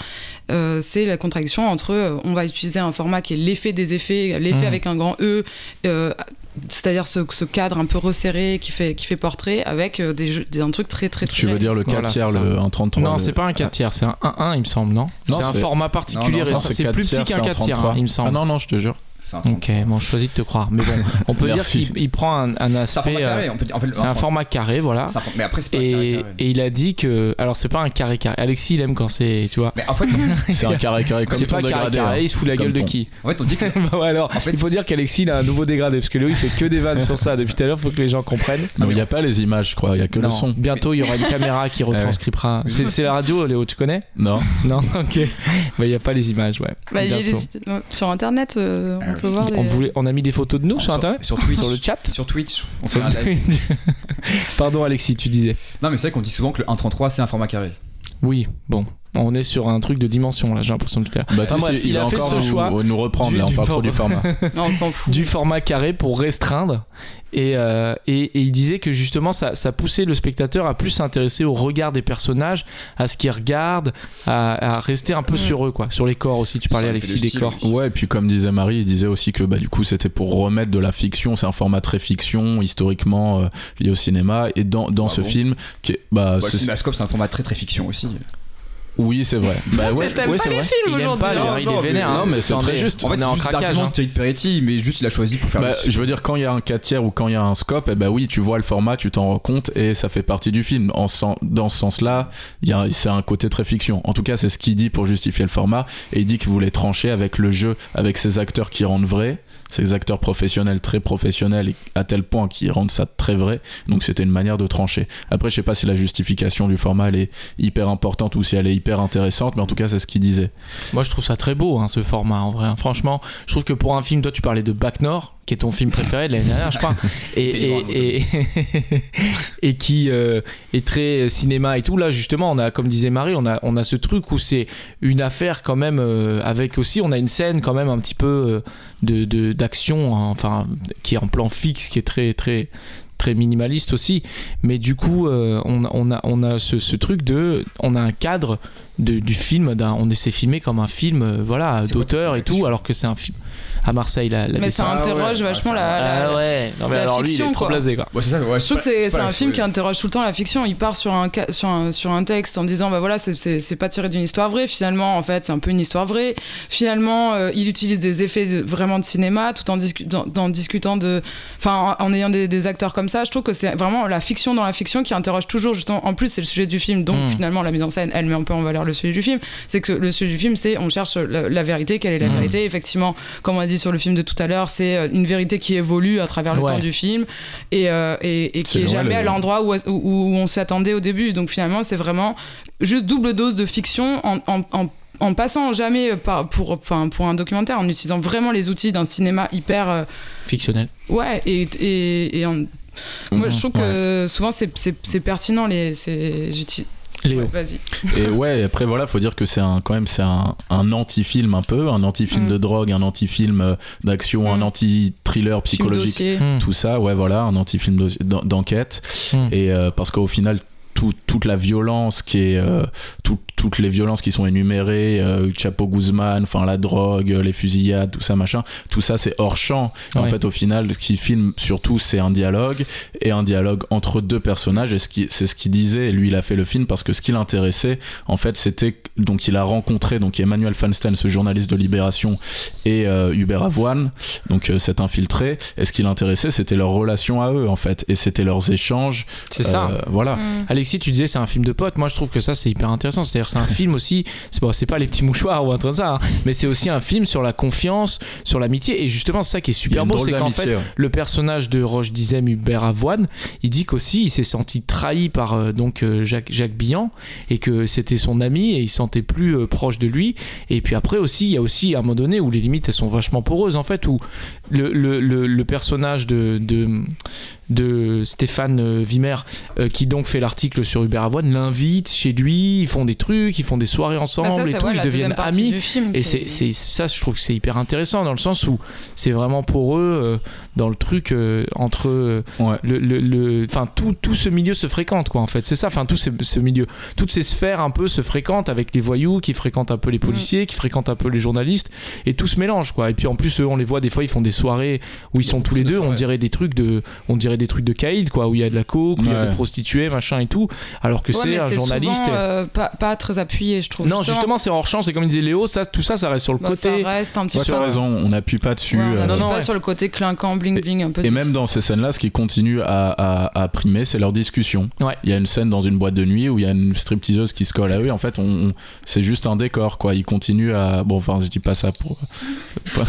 Euh, c'est la contradiction entre euh, on va utiliser un format qui est l'effet des effets, l'effet
Mhm.
avec un grand E, euh, c'est-à-dire ce, ce cadre un peu resserré qui fait, qui fait portrait, avec euh, des, jeux- des- un truc très très très.
Tu veux dire le
réaliste.
4
Voilà,
tiers, le 1,33
Non,
le-
c'est pas un 4 tiers, c'est un 1-1, il me semble, non?
Non,
C'est un format particulier,
Non, non,
Non, c'est
c'est
4
plus petit qu'un
c'est
4 tiers,
1,33.
hein, il me semble.
Ah non, non, je te jure.
C'est un
Ok, bon, je choisis de te croire. Mais bon, on peut *laughs* dire qu'il il prend un, un
C'est un
aspect.
format carré.
euh,
on peut en fait,
C'est un format carré, voilà.
c'est un Mais après, c'est pas un carré
Et,
carré.
et il a dit que. Alors, c'est pas un carré carré. Alexis, il aime quand c'est. Tu vois.
Mais en fait, *laughs*
C'est un carré carré comme
C'est
ton
pas carré
dégradé.
carré,
hein.
il se fout
C'est
la gueule de qui
en fait, on dit que *laughs*
Bah ouais, alors,
En fait,
il faut dire qu'Alexis il a un nouveau dégradé parce que Léo il fait que des vannes sur ça depuis tout à l'heure, faut que les gens comprennent.
Non, mais il n'y a pas les images, je crois, il y a que
Non,
le son.
Bientôt il y aura une caméra qui retranscripera.
ouais.
C'est c'est la radio, Léo, tu connais?
Non.
Non, ok. Bah il y a pas les images, ouais.
Bah, il Sur internet, euh, on
Ah,
peut voir
On,
des.
voulait, on a mis des photos de nous sur internet
Sur Twitch.
Sur le chat
Sur Twitch. On
Sur. Twitch. *laughs* Pardon Alexis, tu disais.
Non, mais c'est vrai qu'on dit souvent que le 1.33 c'est un format carré.
Oui, bon. On est sur un truc de dimension là, j'ai l'impression tout à l'heure.
Bah,
bref,
il,
a fait
encore
ce
nous,
choix
nous reprendre,
du-
là, on parle trop du format. *laughs*
Non, on s'en fout.
du format carré pour restreindre. Et, euh, et, et il disait que justement ça, ça poussait le spectateur à plus s'intéresser au regard des personnages, à ce qu'ils regardent, à, à rester un peu
Mm.
sur eux, quoi. Sur les corps aussi, tu parlais
Ça,
Alexis des corps.
oui.
Ouais, et puis comme disait Marie, il disait aussi que bah, du coup c'était pour remettre de la fiction, c'est un format très fiction, historiquement euh, lié au cinéma, et dans, dans
Ah
ce
bon
film, qui bah,
Bah, le
ce-
cinémascope c'est un format très très fiction aussi.
Oui c'est vrai. Bah ouais,
T'aimes
ouais,
pas
c'est
les
vrai.
films
Il aime
aujourd'hui
pas,
Non,
il
non,
est
mais-
vénère.
non,
hein.
mais c'est
Attendez,
très juste.
En fait,
on est
c'est
en
juste
craquage.
l'argument
hein.
de Thierry Peretti, mais juste il a choisi pour faire.
Bah, je veux dire, quand il y a un 4 tiers ou quand il y a un scope, eh ben oui, tu vois le format, tu t'en rends compte et ça fait partie du film. En, dans ce sens-là, il y a- c'est un côté très fiction. En tout cas, c'est ce qu'il dit pour justifier le format. Et il dit qu'il voulait trancher avec le jeu, avec ces acteurs qui rendent vrai, ces acteurs professionnels, très professionnels, à tel point qu'ils rendent ça très vrai. Donc c'était une manière de trancher. Après, je sais pas si la justification du format elle est hyper importante ou si elle est hyper intéressante, mais en tout cas, c'est ce qu'il disait.
Moi, je trouve ça très beau, hein, ce format, en vrai. Franchement, je trouve que pour un film, toi, tu parlais de Bac Nord, qui est ton film préféré de l'année dernière, je crois, *laughs* et,
T'es
et,
loin, *laughs*
et, et qui euh, est très cinéma et tout. Là, justement, on a, comme disait Marie, on a, on a ce truc où c'est une affaire quand même, euh, avec aussi, on a une scène quand même un petit peu euh, de d'action, hein, enfin, qui est en plan fixe, qui est très, très très minimaliste aussi mais du coup euh, on, a- on a on a ce, ce truc de on a un cadre de- du film on essaie de filmer comme un film euh, voilà d'auteur et tout alors que c'est un film à Marseille la, la
Mais ça interroge
Ah ouais,
vachement
ah,
la. la-
ah ouais non mais
la
alors lui il
fiction,
est trop
quoi.
blasé quoi
ça, ouais,
Je trouve que c'est un film qui interroge tout le temps la fiction. Il part sur un, sur un, sur un texte en disant bah voilà, c'est- pas tiré d'une histoire vraie. Finalement, en fait, c'est un peu une histoire vraie. Finalement, euh, il utilise des effets de- vraiment de cinéma tout en, discu- dans- en discutant de. Enfin, en, en ayant des, des acteurs comme ça. Je trouve que c'est vraiment la fiction dans la fiction qui interroge toujours, justement. En plus, c'est le sujet du film. Donc,
Mm.
finalement, la mise en scène, elle met un peu en valeur le sujet du film. C'est que le sujet du film, c'est on cherche la, la vérité. Quelle est la
Mm.
vérité Effectivement, comme on a dit sur le film de tout à l'heure, c'est euh, une vérité qui évolue à travers le
Ouais.
temps du film et, euh, et, et qui est jamais
le-
à l'endroit où, où, où on s'y attendait au début. Donc finalement, c'est vraiment juste double dose de fiction en, en, en, en passant jamais par, pour, enfin, pour un documentaire, en utilisant vraiment les outils d'un cinéma hyper. euh,
fictionnel
ouais, et, et, et en- moi
Mhm,
je trouve que souvent c'est- pertinent les. j'utilise-
Léo
Ouais, Vas-y.
Et ouais, et après voilà, faut dire que c'est un quand même c'est un, un anti-film un peu, un anti-film
Mm.
de drogue, un anti-film euh, d'action, un
Mm.
anti-thriller psychologique.
Hmm.
Tout ça, ouais, voilà, un anti-film d'enquête. Et euh, parce qu'au final, tout- toute la violence qui est. euh, tout- toutes les violences qui sont énumérées, euh, Chapo Guzman, enfin la drogue, les fusillades, tout ça, machin, tout ça c'est hors champ. En fait, au final, ce qu'il filme surtout, c'est un dialogue et un dialogue entre deux personnages. Et ce qui- c'est ce qu'il disait. Lui, il a fait le film parce que ce qui l'intéressait, en fait, c'était donc il a rencontré donc Emmanuel Fanstein, ce journaliste de Libération, et euh, Hubert Avoine, donc euh, cet infiltré. Et ce qui l'intéressait, c'était leur relation à eux, en fait, et c'était leurs échanges.
c'est ça
Euh, voilà.
Mm.
Alexis, tu disais c'est un film de potes. Moi, je trouve que ça c'est hyper intéressant. C'est-à-dire c'est un film aussi. C'est bon, pas les petits mouchoirs ou un truc comme ça, hein, mais c'est aussi un film sur la confiance, sur l'amitié. Et justement, c'est ça qui est super beau, c'est qu'en fait,
ouais.
le personnage de Roche Dizem, Hubert Avoine, il dit qu'aussi il s'est senti trahi par euh, donc euh, Jacques, Jacques Billan et que c'était son ami et il se sentait plus euh, proche de lui. Et puis après aussi, il y a aussi un moment donné où les limites elles sont vachement poreuses en fait, où le, le, le, le personnage de, de, de Stéphane euh, Vimer euh, qui donc fait l'article sur Hubert Avoine l'invite chez lui, ils font des trucs, ils font des soirées ensemble
Bah, ça,
et tout, ils deviennent amis. Et c'est,
est-
c'est ça, je trouve que c'est hyper intéressant dans le sens où c'est vraiment pour eux, euh, dans le truc euh, entre euh,
Ouais.
le, le, le- enfin tout, tout ce milieu se fréquente quoi en fait. C'est ça, enfin tout ce, ce milieu, toutes ces sphères un peu se fréquentent avec les voyous qui fréquentent un peu les policiers, qui fréquentent un peu les journalistes et tout se mélange quoi. Et puis en plus eux, on les voit des fois ils font des soirées où ils sont tous les deux, on dirait des trucs de, on dirait des trucs de caïd, quoi, où il y a de la coke, où il y a des prostituées, machin et tout, alors que
Ouais,
c'est un journaliste.
souvent,
et-
euh, pas, pas très appuyé, je trouve.
non, justement, c'est hors champ, c'est comme disait Léo, ça, tout ça, ça reste sur le
Bah, ça
côté.
reste un petit
Ouais,
peu.
t'as raison, on n'appuie pas dessus.
Ouais, on
euh,
appuie
Non, non,
pas
ouais.
sur le côté clinquant, bling bling un peu.
Et même dans ces scènes-là, ce qui continue à, à, à primer, c'est leur discussion.
Ouais.
Il y a une scène dans une boîte de nuit où il y a une stripteaseuse qui se colle à eux. En fait, on, on- c'est juste un décor, quoi. Ils continuent à. Bon, enfin, je dis pas ça pour.
Quoi.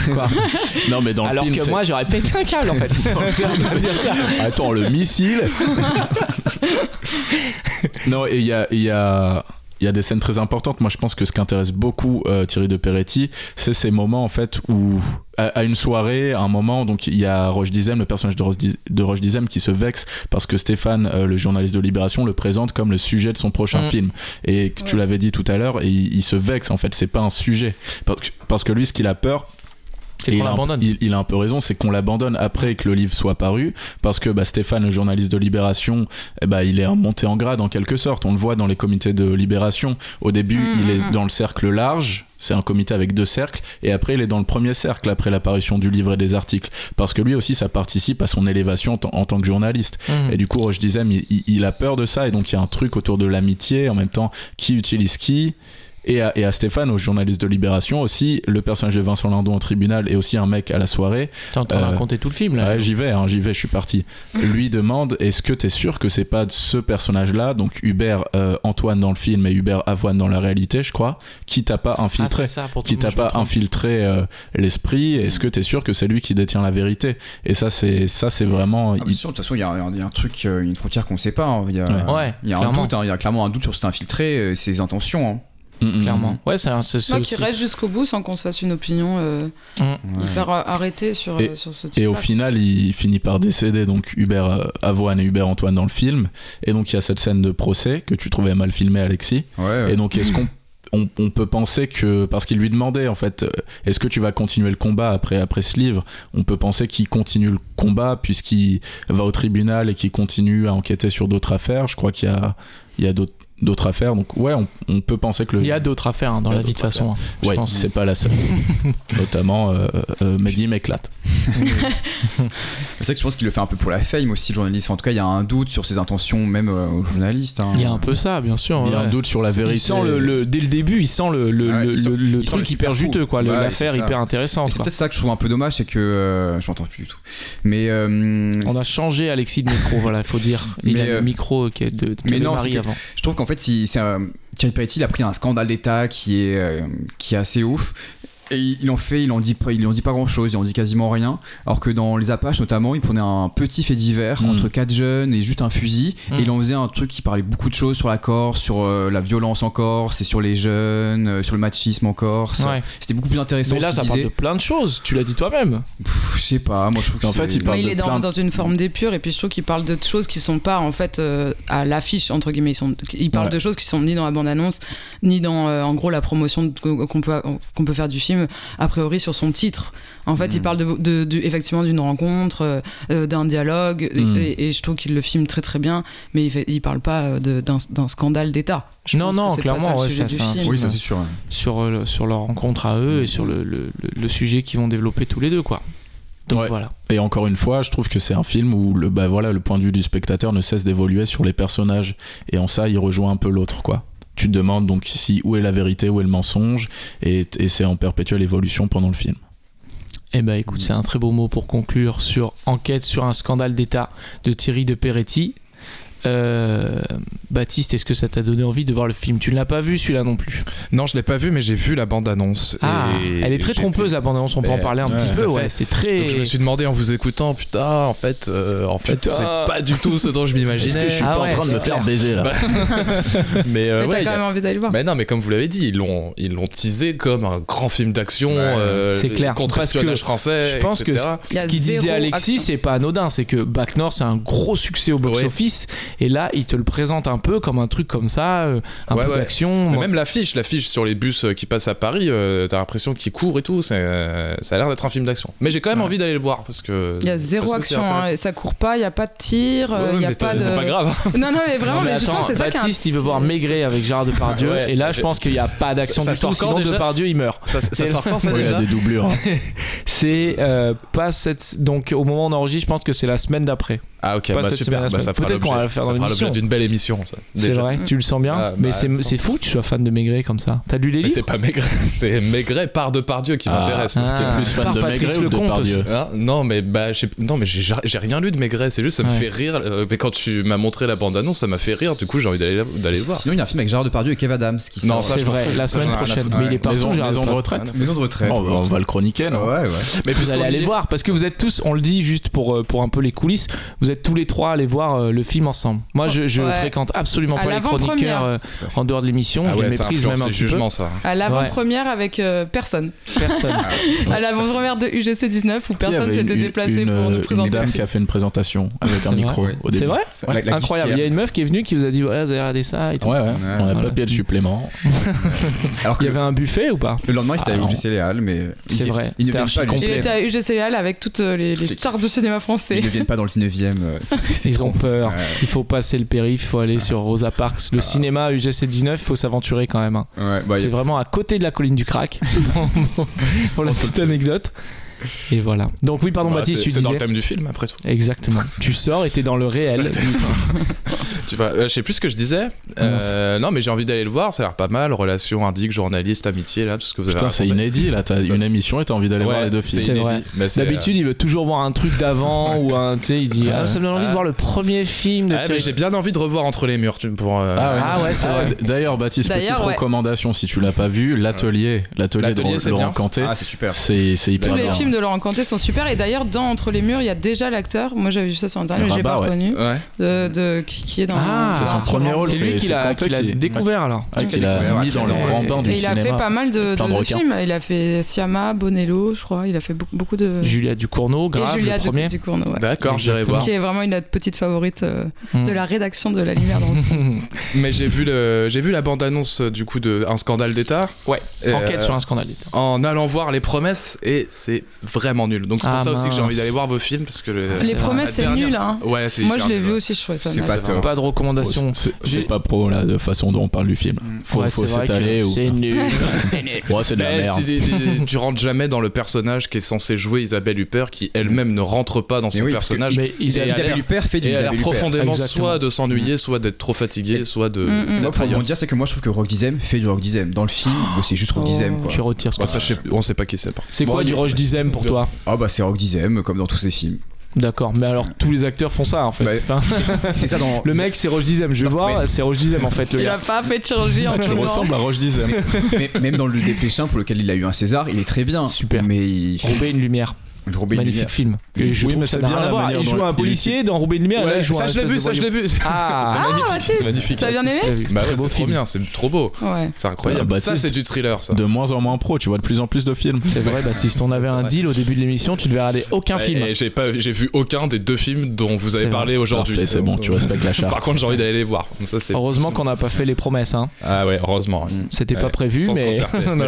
*laughs*
non, mais dans le
alors
film.
que moi, j'aurais pété un câble en fait. *laughs*
Attends, le missile *laughs* Non, et il y a. il y a- il y a des scènes très importantes. Moi, je pense que ce qui intéresse beaucoup euh, Thierry de Peretti, c'est ces moments en fait où, à, à une soirée, à un moment, donc il y a Roche Dizem, le personnage de Roche, Diz- de Roche Dizem, qui se vexe parce que Stéphane, euh, le journaliste de Libération, le présente comme le sujet de son prochain
Mm.
film. Et que tu
Ouais.
l'avais dit tout à l'heure, il, il se vexe en fait. C'est pas un sujet parce que, parce que lui, ce qu'il a peur,
C'est
et
qu'on
il a un-
l'abandonne.
Il, il a un peu raison, c'est qu'on l'abandonne après que le livre soit paru, parce que bah, Stéphane, le journaliste de Libération, eh bah, il est monté en grade en quelque sorte. On le voit dans les comités de Libération. Au début,
Mhm.
il est dans le cercle large. C'est un comité avec deux cercles, et après il est dans le premier cercle après l'apparition du livre et des articles, parce que lui aussi ça participe à son élévation en, tant- en tant que journaliste. Et du coup, Roche Dizem, il, il- il a peur de ça, et donc il y a un truc autour de l'amitié, en même temps, qui utilise qui? Et à, et à Stéphane, au journaliste de Libération aussi, le personnage de Vincent Lindon au tribunal et aussi un mec à la soirée.
T'es en train de
euh,
raconter tout le film là.
Ouais, j'y vais, hein, j'y vais, je suis parti. *laughs* Lui demande est-ce que t'es sûr que c'est pas de ce personnage-là, donc Hubert euh, Antoine dans le film et Hubert Avoine dans la réalité, je crois, qui t'a pas
Ah,
infiltré
c'est ça, pour
qui t'a pas infiltré euh, l'esprit Est-ce que t'es sûr que c'est lui qui détient la vérité? Et ça, c'est ça, c'est vraiment.
Ah,
il-
bien sûr, de toute façon, il y, a un- il y a un truc, euh, une frontière qu'on sait pas. hein. Il y a,
Ouais,
il y a un
clairement.
doute, hein. il y a clairement un doute sur cet infiltré, euh, ses intentions.
Clairement. Ouais, c'est
Moi
aussi.
qui reste jusqu'au bout sans qu'on se fasse une opinion euh,
Mm.
Ouais.
hyper euh, arrêtée sur,
Et-
euh, sur ce
Et
type
au final, il finit par décéder, donc Hubert euh, Avoine et Hubert Antoine dans le film. Et donc, il y a cette scène de procès que tu trouvais mal filmée, Alexis.
Ouais, ouais.
Et donc, est-ce qu'on on, on peut penser que, parce qu'il lui demandait en fait, est-ce que tu vas continuer le combat après, après ce livre? On peut penser qu'il continue le combat puisqu'il va au tribunal et qu'il continue à enquêter sur d'autres affaires. Je crois qu'il y a, il y a d'autres d'autres affaires. Donc, ouais, on, on peut penser que le.
Il y a d'autres affaires hein, dans la vie de façon. hein,
Ouais, c'est pas la seule. *laughs* Notamment, euh, euh, Mehdi m'éclate.
C'est vrai que je pense qu'il le fait un peu pour la fame aussi, le journaliste. En tout cas, il y a un doute sur ses intentions, même euh, au journaliste. hein.
Il y a un peu ça, bien sûr.
Il y a
ouais.
un doute sur la vérité.
Il sent le, le- dès le début, il sent le, le,
Ouais,
le-
il sent-
le- le
il sent
truc hyper juteux, quoi,
Ouais,
l'affaire hyper intéressante.
c'est peut-être ça que je trouve un peu dommage, c'est que. euh, je m'entends plus du tout. Mais. euh,
On a changé Alexis de micro, voilà, il faut dire. Il
Mais,
a le
euh,
micro qui est de,
mais non,
Marie avant.
Je trouve qu'en fait, il- c'est Thierry Peretti il a pris un scandale d'État qui est euh, qui est assez ouf. Et il il en fait, il en dit pas, dit grand chose, il en dit quasiment rien. Alors que dans les Apaches notamment, il prenait un petit fait divers
Mm.
entre quatre jeunes et juste un fusil.
Mm.
Et il en faisait un truc qui parlait beaucoup de choses sur la Corse, sur euh, la violence en Corse, et sur les jeunes, euh, sur le machisme en Corse.
Ouais.
C'était beaucoup plus intéressant.
Mais là, ça parle de plein de choses, tu l'as dit toi-même.
Je sais pas, moi je trouve que
En fait, il parle
Ouais, il
de
est dans,
plein
dans une forme d'épure et puis je trouve qu'il parle de choses qui sont pas en fait euh, à l'affiche entre guillemets. Ils sont, il parle
Ouais.
de choses qui sont ni dans la bande annonce ni dans euh, en gros la promotion de- qu'on peut qu'on peut faire du film a priori sur son titre. En fait, il
Mm.
parle de, de- de- effectivement d'une rencontre, euh, euh, d'un dialogue et-
Mm.
et, et je trouve qu'il le filme très très bien, mais il, fait, il parle pas euh, d'un scandale d'État.
Non, non, clairement, ouais, ça, un
film.
Oui, ça c'est sûr. ouais.
sur, euh, sur leur rencontre à eux et sur le, le, le- le sujet qu'ils vont développer tous les deux, quoi. Donc
Ouais.
voilà.
Et encore une fois, je trouve que c'est un film où le, bah voilà, le point de vue du spectateur ne cesse d'évoluer sur les personnages. Et en ça, il rejoint un peu l'autre, quoi. Tu te demandes donc si où est la vérité, où est le mensonge, et, c'est en perpétuelle évolution pendant le film.
Eh ben écoute, c'est un très beau mot pour conclure sur Enquête sur un scandale d'État de Thierry de Peretti. Euh, Baptiste, est-ce que ça t'a donné envie de voir le film? Tu ne l'as pas vu celui-là non plus.
Non, je l'ai pas vu, mais j'ai vu la bande-annonce.
Ah,
et
elle est très trompeuse
fait-
la bande-annonce, on peut en parler un
ouais,
petit peu, ouais, c'est très...
Donc je me suis demandé en vous écoutant, putain, en fait, euh, en fait, c'est pas du tout ce dont je m'imaginais.
Ah ouais, c'est clair.
baiser là *laughs*
Mais, euh,
Mais t'as
ouais, il y
quand
a-
même envie d'aller le voir.
Mais non, mais comme vous l'avez dit, ils l'ont, ils l'ont teasé comme un grand film d'action euh,
C'est clair.
contre espionnage français.
Je pense que ce qu'il disait Alexis, c'est pas anodin, c'est que Back North c'est un gros succès au box-office, et là il te le présente un peu comme un truc comme ça, euh, un
Ouais,
peu
ouais.
d'action.
Même l'affiche, l'affiche sur les bus euh, qui passent à Paris, euh, t'as l'impression qu'ils courent et tout. C'est, euh, ça a l'air d'être un film d'action. Mais j'ai quand même
Ouais.
envie d'aller le voir parce que.
Il y a zéro
c'est
action, hein, ça court pas, il y a pas de tir,
Ouais,
il y a pas de.
C'est pas grave.
Non, non, mais vraiment,
Non, mais
mais justement, c'est ça un-
Baptiste il veut voir Maigret avec Gérard Depardieu,
Ouais.
et là je pense qu'il n'y a pas d'action
Ça-
du
ça
tout,
sort quand
sinon Depardieu il meurt.
Ça,
C'est-
sort quand ça *laughs*
il
déjà
a des doublures. *laughs*
C'est euh, pas cette. Donc au moment où on enregistre, je pense que c'est la semaine d'après.
Ah ok,
Pas
bah
cette
super. Bah, ça fera
Peut-être qu'on va le faire
ça
dans
l'objet d'une belle émission. ça.
C'est vrai, tu le sens bien.
Ah,
mais
bah,
c'est c'est fou que tu sois fan de Maigret comme ça. T'as lu les livres
c'est pas Maigret, *laughs* c'est Maigret par Depardieu qui
Ah.
m'intéresse.
Ah.
T'es plus fan
Par
de Maigret ou de Depardieu
Hein non mais bah non mais j'ai j'ai rien lu de Maigret c'est juste ça me
Ouais.
fait rire euh, mais quand tu m'as montré la bande annonce ça m'a fait rire du coup j'ai envie d'aller d'aller voir
Sinon, il y a un film avec Gérard Depardieu et Kev Adams qui
Non,
C'est vrai, la
Ça,
semaine prochaine. Mais il est partout,
Maison, de retraite
Maison de retraite.
On va- le chroniquer, non?
Ouais, ouais.
mais
Vous allez aller voir parce que vous êtes tous, on le dit juste pour, euh, pour un peu les coulisses, vous êtes tous les trois allés voir euh, le film ensemble. Moi je, je
Ouais.
fréquente absolument
À
pas les chroniqueurs euh, en dehors de l'émission,
ah
je
ouais
les
ça
méprise même un petit peu.
ça
À l'avant-première avec euh, personne.
Personne. *laughs*
À l'avant-première de UGC 19 où
Il
personne s'était
une-
déplacé
une,
pour nous
une
présenter.
dame
le
qui a fait une présentation avec un micro
vrai
au
C'est vrai
la
Incroyable. Il y a une meuf qui est venue qui vous a dit vous avez regardé ça et tout.
Ouais, ouais. On n'a
Voilà.
pas payé de supplément. *laughs*
Alors
Il
que
y avait un buffet ou pas?
Le lendemain, c'était
Ah,
à
non.
UGC Léal, mais.
C'est vrai.
Il était à UGC Léal avec toutes les, stars du cinéma français.
Ils ne viennent pas dans le *laughs* 19ème. euh, c'est- c'est
Ils ont peur.
Ouais.
Il faut passer le périph', il faut aller sur Rosa Parks. Le cinéma UGC 19, il faut s'aventurer quand même. hein.
Ouais, bah,
C'est
a-
vraiment à côté de la colline du crack. *laughs* pour la petite anecdote. Et voilà. Donc oui, pardon
Bah,
Baptiste,
c'est
tu
c'est dans
disais.
le thème du film après tout
Exactement. *laughs* tu sors et t'es dans le réel. *laughs*
tu vois *laughs* euh, je sais plus ce que je disais Euh, non mais j'ai envie d'aller le voir ça a l'air pas mal relation indique journaliste amitié là tout ce que vous avez
Putain, c'est inédit là. T'as une émission et t'as envie d'aller
Ouais,
voir les deux films.
D'habitude, il veut toujours voir un truc d'avant ou un. Tu sais, il dit Ah, ça me donne envie de
Ah.
voir le premier film de
euh, ah, j'ai bien envie de revoir entre les murs tu- pour euh,
Ah ouais, c'est
Ah,
vrai.
D'ailleurs, Baptiste, petite
ouais.
recommandation si tu l'as pas vu, l'atelier, l'atelier de
c'est
Laurent. Canté,
Ah, c'est super.
c'est c'est hyper bien.
Films de Laurent Canté sont super et d'ailleurs dans Entre les murs il y a déjà l'acteur, moi j'avais vu ça sur internet mais j'ai pas
ouais.
reconnu,
ouais
de, de- qui, qui est dans
Ah,
C'est son premier rôle,
C'est lui qui l'a qui l'a
qui-
découvert alors.
Ah, qu'il a
découvert,
mis dans le grand bain du
Et il a
cinéma.
fait pas mal de, films. Il a fait Siama, Bonello, je crois. Il a fait beaucoup, beaucoup de.
Julia Ducournau, grave,
et Julia
le premier.
du, Ducournau, ouais.
d'accord j'irai voir
Qui est vraiment une petite favorite euh,
Mm.
de la rédaction de La Lumière dans le fond. *laughs*
mais j'ai vu le j'ai vu la bande annonce du coup de un scandale d'état
Ouais, enquête
euh,
sur un scandale.
en allant voir les promesses et c'est vraiment nul donc c'est pour
Ah,
ça aussi que j'ai envie d'aller voir vos films parce que le-
Les promesses, c'est nul. Hein.
ouais c'est
Moi, je l'ai vu aussi, je trouvais ça
C'est pas.
Pas de recommandation.
C'est
J'ai-
c'est pas pro la de façon dont on parle du film. Faut,
Ouais,
faut s'étaler ou.
C'est nul. *laughs* c'est nul.
Ouais, c'est de la
Mais
merde.
c'est des- des- tu rentres jamais dans le personnage qui est censé jouer Isabelle Huppert, qui elle-même ne rentre pas dans son
oui, que-
personnage.
Mais
Isabelle Huppert fait du
elle a profondément soit de s'ennuyer, soit d'être trop fatigué, soit de.
Mm, mm.
Moi, dire, c'est que moi, je trouve que Rock Dizem fait du Rock Dizem. Dans le film, bah, c'est juste Rock
Oh.
Dizem.
Tu retires ce que
on sait pas qui c'est.
C'est quoi du
il-
Roche Pour toi
Ah, bah, c'est Rock Dizem, comme dans tous ses films.
D'accord, mais alors tous les acteurs font ça en fait.
Bah,
Enfin, *laughs*
C'est ça dans. *laughs*
le mec c'est Roche Dizem, je vais
Non,
voir,
mais-
c'est Roche Dizem en fait le
Il
gars.
a pas fait de chirurgie en
Tu ressembles à Roche Dizem. *laughs*
Mais même dans le Dépêchin pour lequel il a eu un César, il est très bien.
Super.
Mais il.
Roubaix une lumière,
Roubaix
magnifique
lumière.
film. Et je
Oui, mais c'est bien la
voir. Il joue un policier dans Roubaix une lumière. et là, il joue
ça, je l'ai vu,
de
ça, je l'ai vu.
Ah,
c'est magnifique,
Baptiste,
c'est magnifique.
t'as bien aimé?
Bah
Très
ouais,
beau
c'est trop
film.
bien, c'est trop beau.
Ouais.
C'est incroyable.
Ah,
ça, c'est du thriller, ça.
De moins en moins pro, tu vois de plus en plus de films.
C'est vrai, Baptiste. On avait un deal au début de l'émission. Tu devais regarder aucun film.
J'ai pas, j'ai vu aucun des deux films dont vous avez parlé aujourd'hui.
C'est bon, tu respectes la charte.
Par contre, j'ai envie d'aller les voir.
Heureusement qu'on n'a pas fait les promesses. Hein.
Ah ouais, heureusement.
C'était pas prévu, *laughs* mais.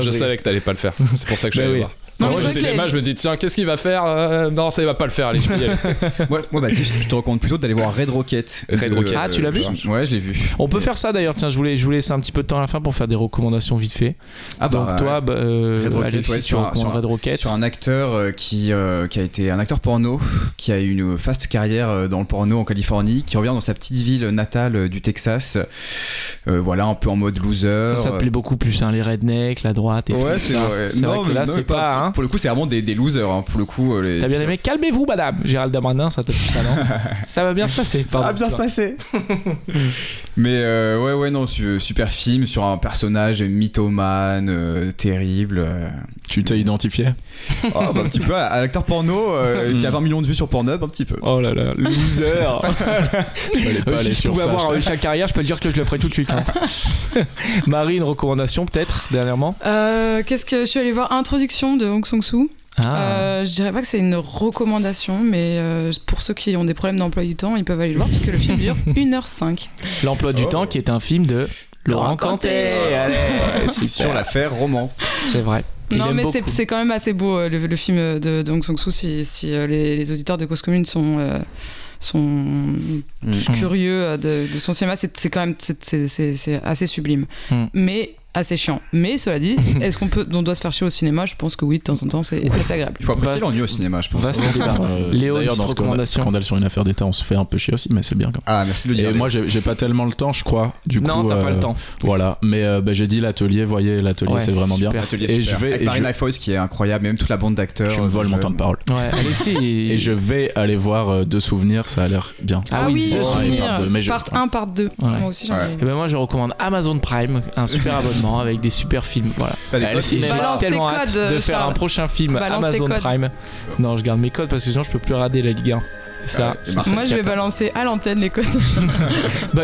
je savais que t'allais pas le faire. C'est pour ça que je
Bah
vais
oui.
voir.
Non,
je
c'est
les me dis tiens, qu'est-ce qu'il va faire Euh, Non, ça il va pas le faire. Allez, je peux y aller. *laughs*
Moi, moi, Baptiste, je te recommande plutôt d'aller voir Red Rocket.
Red
De-
Rocket.
Ah, tu l'as vu
Ouais, je l'ai vu.
On peut faire ça d'ailleurs. Tiens, je voulais, je voulais laisser un petit peu de temps à la fin pour faire des recommandations vite fait.
Ah,
Donc
bah,
toi, bah, euh,
Red Rocket,
Alexis,
ouais,
tu
sur un-
recommandes
sur un-
Red Rocket.
sur un acteur euh, qui, euh, qui a été un acteur porno, qui a eu une vaste carrière euh, dans le porno en Californie, qui revient dans sa petite ville natale euh, du Texas. Euh, voilà, un peu en mode loser.
Ça, ça te plaît beaucoup plus, hein, les rednecks, la droite et
Ouais,
tout
c'est
ça.
vrai.
C'est vrai
Non,
que là, c'est pas.
Pour le coup, c'est vraiment des, des losers. hein. Pour le coup, euh, les-
T'as bien aimé Calmez-vous, madame. Gérald Darmanin, ça t'a fait ça, non *laughs* Ça va bien se passer.
Ça va
Pardon.
bien se passer. *laughs* Mais euh, ouais, ouais, non, su- super film sur un personnage mythomane, euh, terrible. euh.
Tu t'es identifié
Oh, bah, un petit peu à, à l'acteur porno euh, qui a 20 millions de vues sur Pornhub, un petit peu.
Oh là là, loser. *laughs*
Fallait pas aller
si je
sur
pouvais
ça.
avoir
je
euh, chaque carrière, je peux te dire que je le ferais tout de suite. hein. Marie, une recommandation peut-être dernièrement?
Euh, Qu'est-ce que je suis allée voir? Introduction de Hong Song-soo.
Ah.
Euh, je dirais pas que c'est une recommandation, mais euh, pour ceux qui ont des problèmes d'emploi du temps, ils peuvent aller le voir parce que le film dure *laughs* 1h05.
L'emploi du temps qui est un film de Laurent Canté. *laughs* Super.
Sur l'affaire roman.
C'est vrai. Il
non, mais c'est c'est quand même assez beau euh, le, le film de, de Hong Song-soo si, si les, les auditeurs de Cause Commune sont. euh, sont
Mm.
curieux de, de son cinéma, c'est c'est quand même c'est- c'est c'est- c'est assez sublime.
Mm.
Mais assez chiant. Mais cela dit, *laughs* est-ce qu'on peut, on doit se faire chier au cinéma? Je pense que oui, de temps en temps, c'est assez agréable.
Il faut apprécier l'ennui au cinéma, je pense.
Vaste débat.
Euh,
Léo,
D'ailleurs, dans ce
recommandation.
scandale sur une affaire d'État, on se fait un peu chier aussi, mais c'est bien quand même.
Ah, merci de le dire.
Et moi, j'ai pas tellement le temps, je crois. Du
non,
coup,
t'as pas
euh,
le temps.
Voilà, mais euh, bah, j'ai dit l'atelier, voyez, l'atelier,
Ouais,
c'est vraiment bien. Et
super.
je vais-
Avec
et
Marina
je-
Foïs qui est incroyable, même toute la bande d'acteurs.
Tu me voles
euh,
mon temps de parole.
Ouais. *laughs*
Et je vais aller voir euh, Deux Souvenirs, ça a l'air bien.
Ah oui,
part deux, mais je-
part 1, part 2. Moi aussi, j'en ai.
Et ben moi je recommande Amazon Prime, un super abonnement avec des super films. Voilà.
J'ai-
tes
tellement
codes,
hâte de faire
Charles.
un prochain film Amazon. Prime. Non, je garde mes codes parce que sinon je peux plus rater la Ligue 1. Ça,
Moi, je vais balancer à l'antenne les codes. *laughs*
Bah,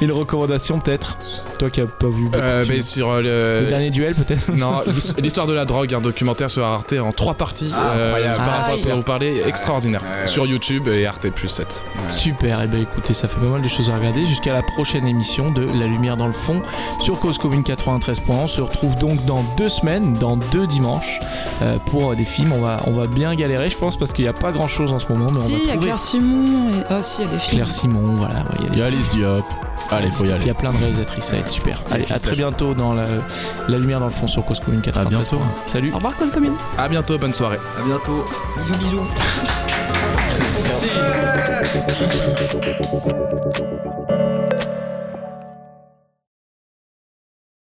une recommandation peut-être. Toi qui as pas vu.
Euh, mais sur euh,
Le
le.
dernier duel peut-être?
Non, l'his- l'histoire de la drogue, un documentaire sur Arte en trois parties.
Ah, incroyable.
par
Ah,
rapport à ce
super.
dont vous parlez, extraordinaire.
Ouais, ouais.
Sur YouTube et Arte plus 7.
Super, et ben écoutez, ça fait pas mal de choses à regarder. Jusqu'à la prochaine émission de La Lumière dans le fond sur Cause Commune 93. On se retrouve donc dans deux semaines, dans deux dimanches, euh, pour des films. On va, on va bien galérer, je pense, parce qu'il n'y a pas grand chose en ce moment, mais
si,
on
il y a. Claire Simon. Et... Ah, si, il y a des films.
Claire Simon, voilà. il y a des
Il y a Alice Diop. Allez, faut y
Il y
aller.
a plein de réalisatrices, ça va être super. Allez, à très bientôt dans la, la lumière dans le fond sur Cause Commune 93.
bientôt.
Salut.
Au revoir, Cause Commune.
À bientôt, bonne soirée.
À bientôt. Bisous, bisous. *laughs*
Merci. *laughs*